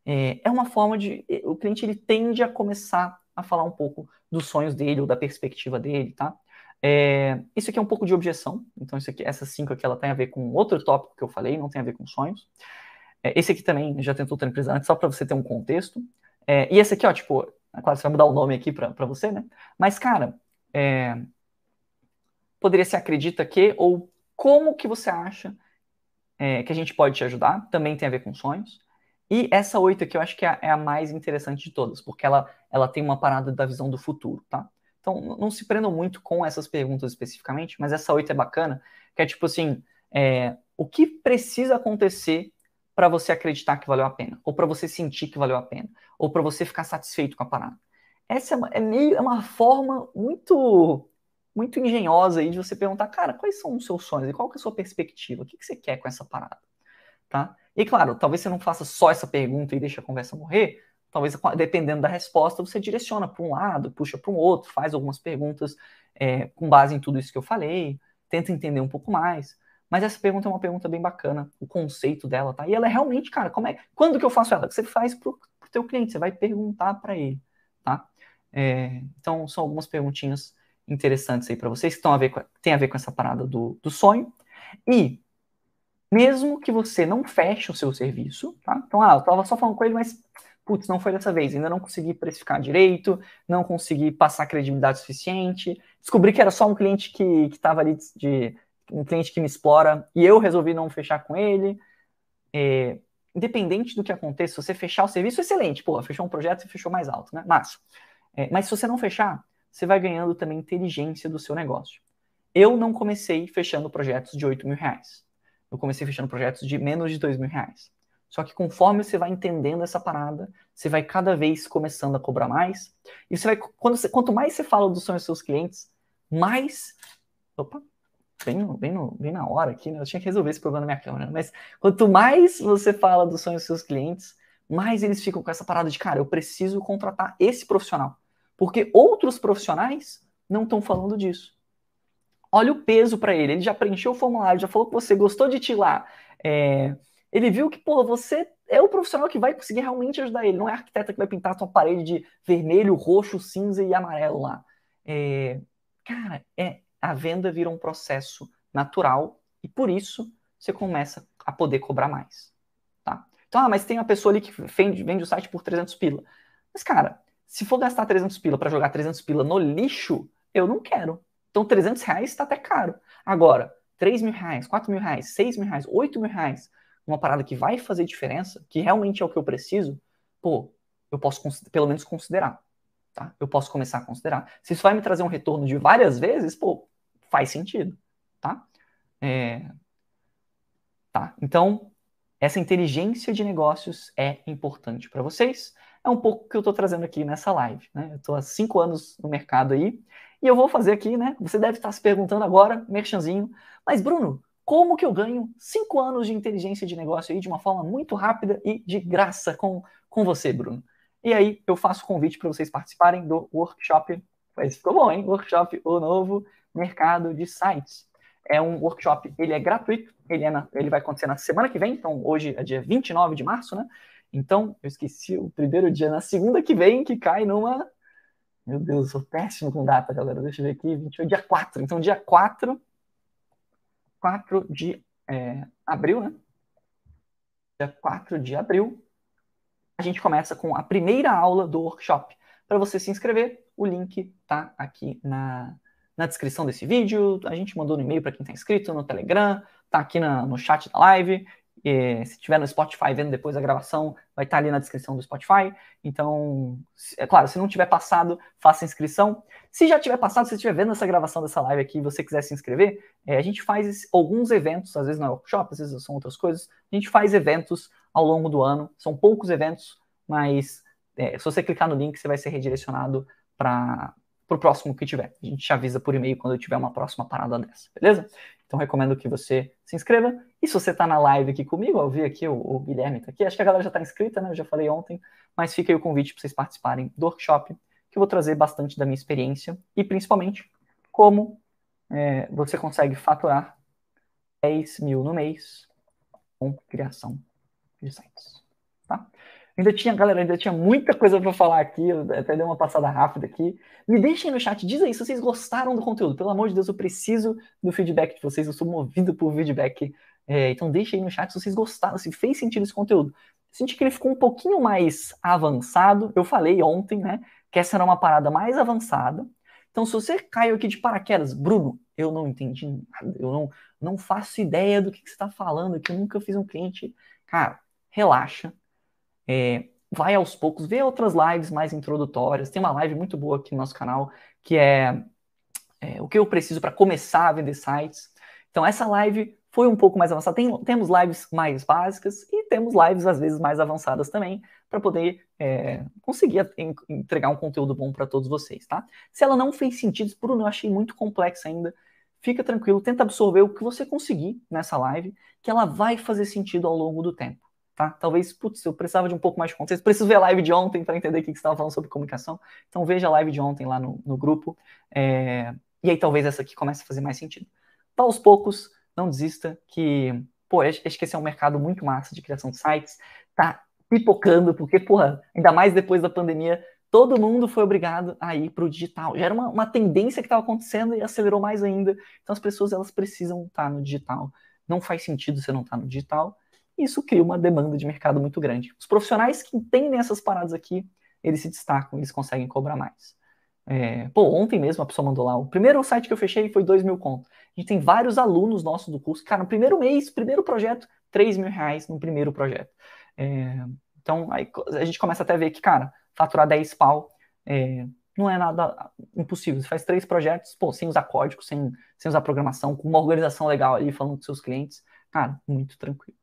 É, é uma forma de. O cliente ele tende a começar a falar um pouco dos sonhos dele ou da perspectiva dele, tá? É, isso aqui é um pouco de objeção, então isso aqui, essas cinco aqui, ela tem a ver com outro tópico que eu falei, não tem a ver com sonhos. É, esse aqui também já tentou empresa antes, só para você ter um contexto. É, e esse aqui, ó, tipo, é claro, você vai mudar o nome aqui para você, né? Mas, cara, é, poderia ser acredita que, ou como que você acha é, que a gente pode te ajudar, também tem a ver com sonhos. E essa oito aqui eu acho que é, é a mais interessante de todas, porque ela, ela tem uma parada da visão do futuro, tá? Então, não se prendam muito com essas perguntas especificamente, mas essa oito é bacana, que é tipo assim, é, o que precisa acontecer para você acreditar que valeu a pena? Ou para você sentir que valeu a pena? Ou para você ficar satisfeito com a parada? Essa é, uma, é meio, é uma forma muito muito engenhosa aí de você perguntar, cara, quais são os seus sonhos e qual é a sua perspectiva? O que, que você quer com essa parada? Tá? E claro, talvez você não faça só essa pergunta e deixe a conversa morrer. Talvez, dependendo da resposta, você direciona para um lado, puxa para um outro, faz algumas perguntas é, com base em tudo isso que eu falei, tenta entender um pouco mais. Mas essa pergunta é uma pergunta bem bacana, o conceito dela, tá? E ela é realmente, cara, como é, quando que eu faço ela? Você faz para o teu cliente, você vai perguntar para ele, tá? É, então, são algumas perguntinhas interessantes aí para vocês que estão a ver com, tem a ver com essa parada do, do sonho. E mesmo que você não feche o seu serviço, tá? Então, ah, eu estava só falando com ele, mas, putz, não foi dessa vez, ainda não consegui precificar direito, não consegui passar credibilidade suficiente, descobri que era só um cliente que estava ali de, um cliente que me explora e eu resolvi não fechar com ele. É, independente do que aconteça, se você fechar o serviço, excelente, pô, fechou um projeto e fechou mais alto, né? Mas, é, mas se você não fechar, você vai ganhando também inteligência do seu negócio. Eu não comecei fechando projetos de 8 mil reais. Eu comecei fechando projetos de menos de 2 mil reais. Só que conforme você vai entendendo essa parada, você vai cada vez começando a cobrar mais. E você vai, quando você, quanto mais você fala dos sonhos dos seus clientes, mais. Opa, bem, bem, no, bem na hora aqui, né? Eu tinha que resolver esse problema na minha câmera. Mas quanto mais você fala dos sonhos dos seus clientes, mais eles ficam com essa parada de, cara, eu preciso contratar esse profissional. Porque outros profissionais não estão falando disso. Olha o peso para ele. Ele já preencheu o formulário, já falou que você gostou de ti lá. É, ele viu que, pô, você é o profissional que vai conseguir realmente ajudar ele. Não é arquiteta que vai pintar a sua parede de vermelho, roxo, cinza e amarelo lá. É, cara, é, a venda vira um processo natural e por isso você começa a poder cobrar mais. Tá? Então, ah, mas tem uma pessoa ali que vende, vende o site por 300 pila. Mas, cara, se for gastar 300 pila para jogar 300 pila no lixo, eu não quero. Então, 300 reais está até caro. Agora, 3 mil reais, 4 mil reais, 6 mil reais, 8 mil reais, uma parada que vai fazer diferença, que realmente é o que eu preciso, pô, eu posso pelo menos considerar. Tá? Eu posso começar a considerar. Se isso vai me trazer um retorno de várias vezes, pô, faz sentido. Tá? É... Tá. Então, essa inteligência de negócios é importante para vocês. É um pouco que eu estou trazendo aqui nessa live. Né? Eu estou há cinco anos no mercado aí e eu vou fazer aqui, né? Você deve estar se perguntando agora, merchanzinho, mas Bruno, como que eu ganho cinco anos de inteligência de negócio aí de uma forma muito rápida e de graça com, com você, Bruno? E aí eu faço convite para vocês participarem do workshop. Mas ficou bom, hein? Workshop O Novo Mercado de Sites. É um workshop, ele é gratuito, ele, é na, ele vai acontecer na semana que vem, então hoje é dia 29 de março, né? Então, eu esqueci o primeiro dia, na segunda que vem, que cai numa. Meu Deus, eu sou péssimo com data, galera. Deixa eu ver aqui. 28, dia 4. Então, dia 4, 4 de é, abril, né? Dia 4 de abril, a gente começa com a primeira aula do workshop. Para você se inscrever, o link tá aqui na, na descrição desse vídeo. A gente mandou no e-mail para quem está inscrito, no Telegram, tá aqui na, no chat da live. E, se tiver no Spotify vendo depois a gravação, vai estar tá ali na descrição do Spotify. Então, é claro, se não tiver passado, faça inscrição. Se já tiver passado, se estiver vendo essa gravação dessa live aqui e você quiser se inscrever, é, a gente faz alguns eventos, às vezes não é workshop, às vezes são outras coisas. A gente faz eventos ao longo do ano. São poucos eventos, mas é, se você clicar no link, você vai ser redirecionado para o próximo que tiver. A gente te avisa por e-mail quando tiver uma próxima parada dessa, beleza? Então recomendo que você se inscreva. E se você está na live aqui comigo, eu vi aqui o, o Guilherme tá aqui, acho que a galera já está inscrita, né? Eu já falei ontem, mas fica aí o convite para vocês participarem do workshop, que eu vou trazer bastante da minha experiência e principalmente como é, você consegue faturar 10 mil no mês com criação de sites. Tá? Ainda tinha, galera, ainda tinha muita coisa para falar aqui, até dei uma passada rápida aqui. Me deixem no chat, diz aí se vocês gostaram do conteúdo. Pelo amor de Deus, eu preciso do feedback de vocês, eu sou movido por feedback. É, então deixem aí no chat se vocês gostaram, se fez sentido esse conteúdo. senti que ele ficou um pouquinho mais avançado. Eu falei ontem, né, que essa era uma parada mais avançada. Então, se você caiu aqui de paraquedas, Bruno, eu não entendi nada, eu não, não faço ideia do que, que você está falando, que eu nunca fiz um cliente. Cara, relaxa. É, vai aos poucos, vê outras lives mais introdutórias. Tem uma live muito boa aqui no nosso canal, que é, é o que eu preciso para começar a vender sites. Então, essa live foi um pouco mais avançada. Tem, temos lives mais básicas e temos lives, às vezes, mais avançadas também, para poder é, conseguir entregar um conteúdo bom para todos vocês, tá? Se ela não fez sentido, Bruno, eu achei muito complexa ainda, fica tranquilo, tenta absorver o que você conseguir nessa live, que ela vai fazer sentido ao longo do tempo. Tá? Talvez, putz, eu precisava de um pouco mais de contexto. Preciso ver a live de ontem para entender o que, você estava falando sobre comunicação. Então veja a live de ontem lá no, no grupo. É... E aí talvez essa aqui comece a fazer mais sentido. Tá aos poucos, não desista que, pô, acho que esse é um mercado muito massa de criação de sites. Tá pipocando, porque, porra, ainda mais depois da pandemia, todo mundo foi obrigado a ir para o digital. Já era uma, uma tendência que estava acontecendo e acelerou mais ainda. Então as pessoas elas precisam estar no digital. Não faz sentido você não estar no digital. Isso cria uma demanda de mercado muito grande. Os profissionais que entendem essas paradas aqui, eles se destacam, eles conseguem cobrar mais. É, pô, ontem mesmo a pessoa mandou lá. O primeiro site que eu fechei foi 2 mil conto. A gente tem vários alunos nossos do curso. Cara, no primeiro mês, primeiro projeto, 3 mil reais no primeiro projeto. É, então, aí a gente começa até a ver que, cara, faturar 10 pau é, não é nada impossível. Você faz três projetos, pô, sem usar código, sem, sem usar programação, com uma organização legal ali, falando com seus clientes. Cara, muito tranquilo.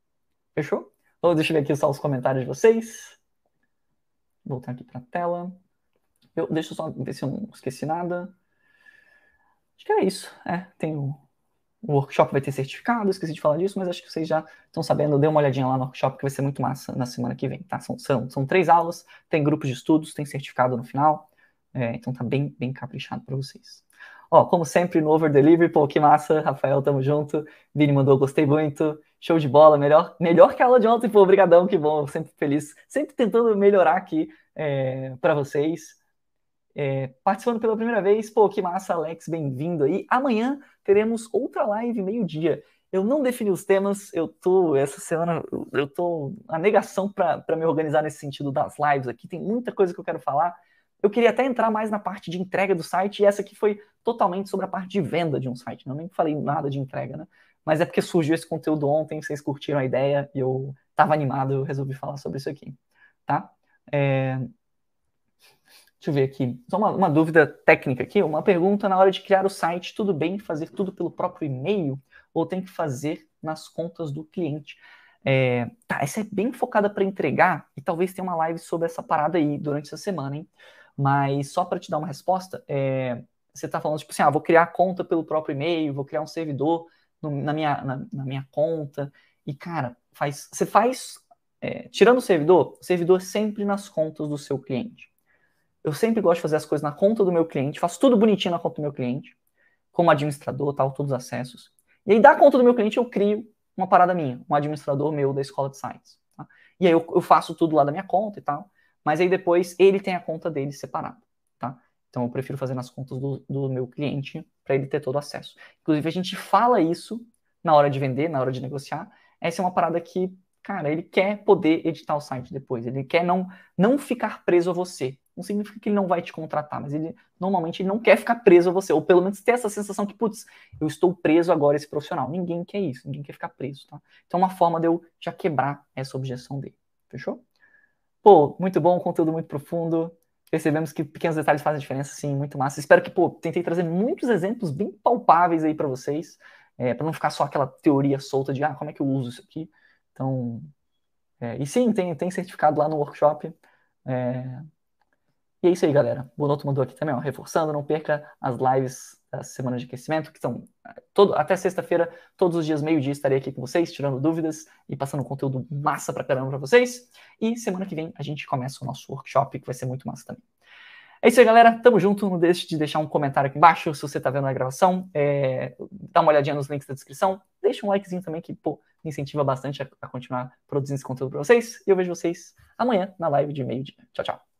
Fechou? Ou deixa eu ver aqui só os comentários de vocês. Voltar aqui para a tela. Eu, deixa eu só ver se eu não esqueci nada. Acho que é isso. É, tem o, o workshop vai ter certificado, esqueci de falar disso, mas acho que vocês já estão sabendo. Dê uma olhadinha lá no workshop que vai ser muito massa na semana que vem, tá? São, são, são três aulas, tem grupos de estudos, tem certificado no final. É, então tá bem, bem caprichado para vocês. Ó, como sempre, no Over Delivery, pô, que massa, Rafael, tamo junto. Vini mandou, gostei muito. Show de bola, melhor, melhor que a aula de ontem, pô, obrigadão, que bom, sempre feliz, sempre tentando melhorar aqui é, para vocês. É, participando pela primeira vez, pô, que massa, Alex, bem-vindo aí. Amanhã teremos outra live meio-dia. Eu não defini os temas, eu tô, essa semana, eu tô a negação para me organizar nesse sentido das lives aqui, tem muita coisa que eu quero falar. Eu queria até entrar mais na parte de entrega do site, e essa aqui foi totalmente sobre a parte de venda de um site. Não nem falei nada de entrega, né? Mas é porque surgiu esse conteúdo ontem, vocês curtiram a ideia e eu estava animado, eu resolvi falar sobre isso aqui, tá? É... Deixa eu ver aqui. Só uma, uma, dúvida técnica aqui, uma pergunta na hora de criar o site, tudo bem fazer tudo pelo próprio e-mail ou tem que fazer nas contas do cliente? É, tá, essa é bem focada para entregar e talvez tenha uma live sobre essa parada aí durante essa semana, hein? Mas só para te dar uma resposta, é, você está falando tipo assim, ah, vou criar conta pelo próprio e-mail, vou criar um servidor no, na, minha, na, na, minha conta. E, cara, faz, você faz. É, tirando o servidor, o servidor é sempre nas contas do seu cliente. Eu sempre gosto de fazer as coisas na conta do meu cliente, faço tudo bonitinho na conta do meu cliente, como administrador, tal, todos os acessos. E aí, da conta do meu cliente, eu crio uma parada minha, um administrador meu da escola de sites. Tá? E aí, eu, eu faço tudo lá da minha conta e tal, mas aí depois ele tem a conta dele separada. Então, eu prefiro fazer nas contas do, do meu cliente para ele ter todo acesso. Inclusive, a gente fala isso na hora de vender, na hora de negociar. Essa é uma parada que, cara, ele quer poder editar o site depois. Ele quer não, não ficar preso a você. Não significa que ele não vai te contratar, mas ele normalmente ele não quer ficar preso a você. Ou pelo menos ter essa sensação que, putz, eu estou preso agora esse profissional. Ninguém quer isso, ninguém quer ficar preso, tá? Então, é uma forma de eu já quebrar essa objeção dele. Fechou? Pô, muito bom, conteúdo muito profundo percebemos que pequenos detalhes fazem diferença, sim, muito massa. Espero que, pô, tentei trazer muitos exemplos bem palpáveis aí para vocês, é, para não ficar só aquela teoria solta de, ah, como é que eu uso isso aqui. Então, é, e sim, tem, tem certificado lá no workshop. É, e é isso aí, galera. Bonoto mandou aqui também, ó, reforçando, não perca as lives da semana de aquecimento, que são todo, até sexta-feira, todos os dias, meio-dia, estarei aqui com vocês, tirando dúvidas e passando conteúdo massa pra caramba pra vocês. E semana que vem a gente começa o nosso workshop, que vai ser muito massa também. É isso aí, galera. Tamo junto. Não deixe de deixar um comentário aqui embaixo se você tá vendo a gravação. É, dá uma olhadinha nos links da descrição. Deixa um likezinho também, que pô, me incentiva bastante a, a continuar produzindo esse conteúdo para vocês. E eu vejo vocês amanhã na live de meio-dia. Tchau, tchau.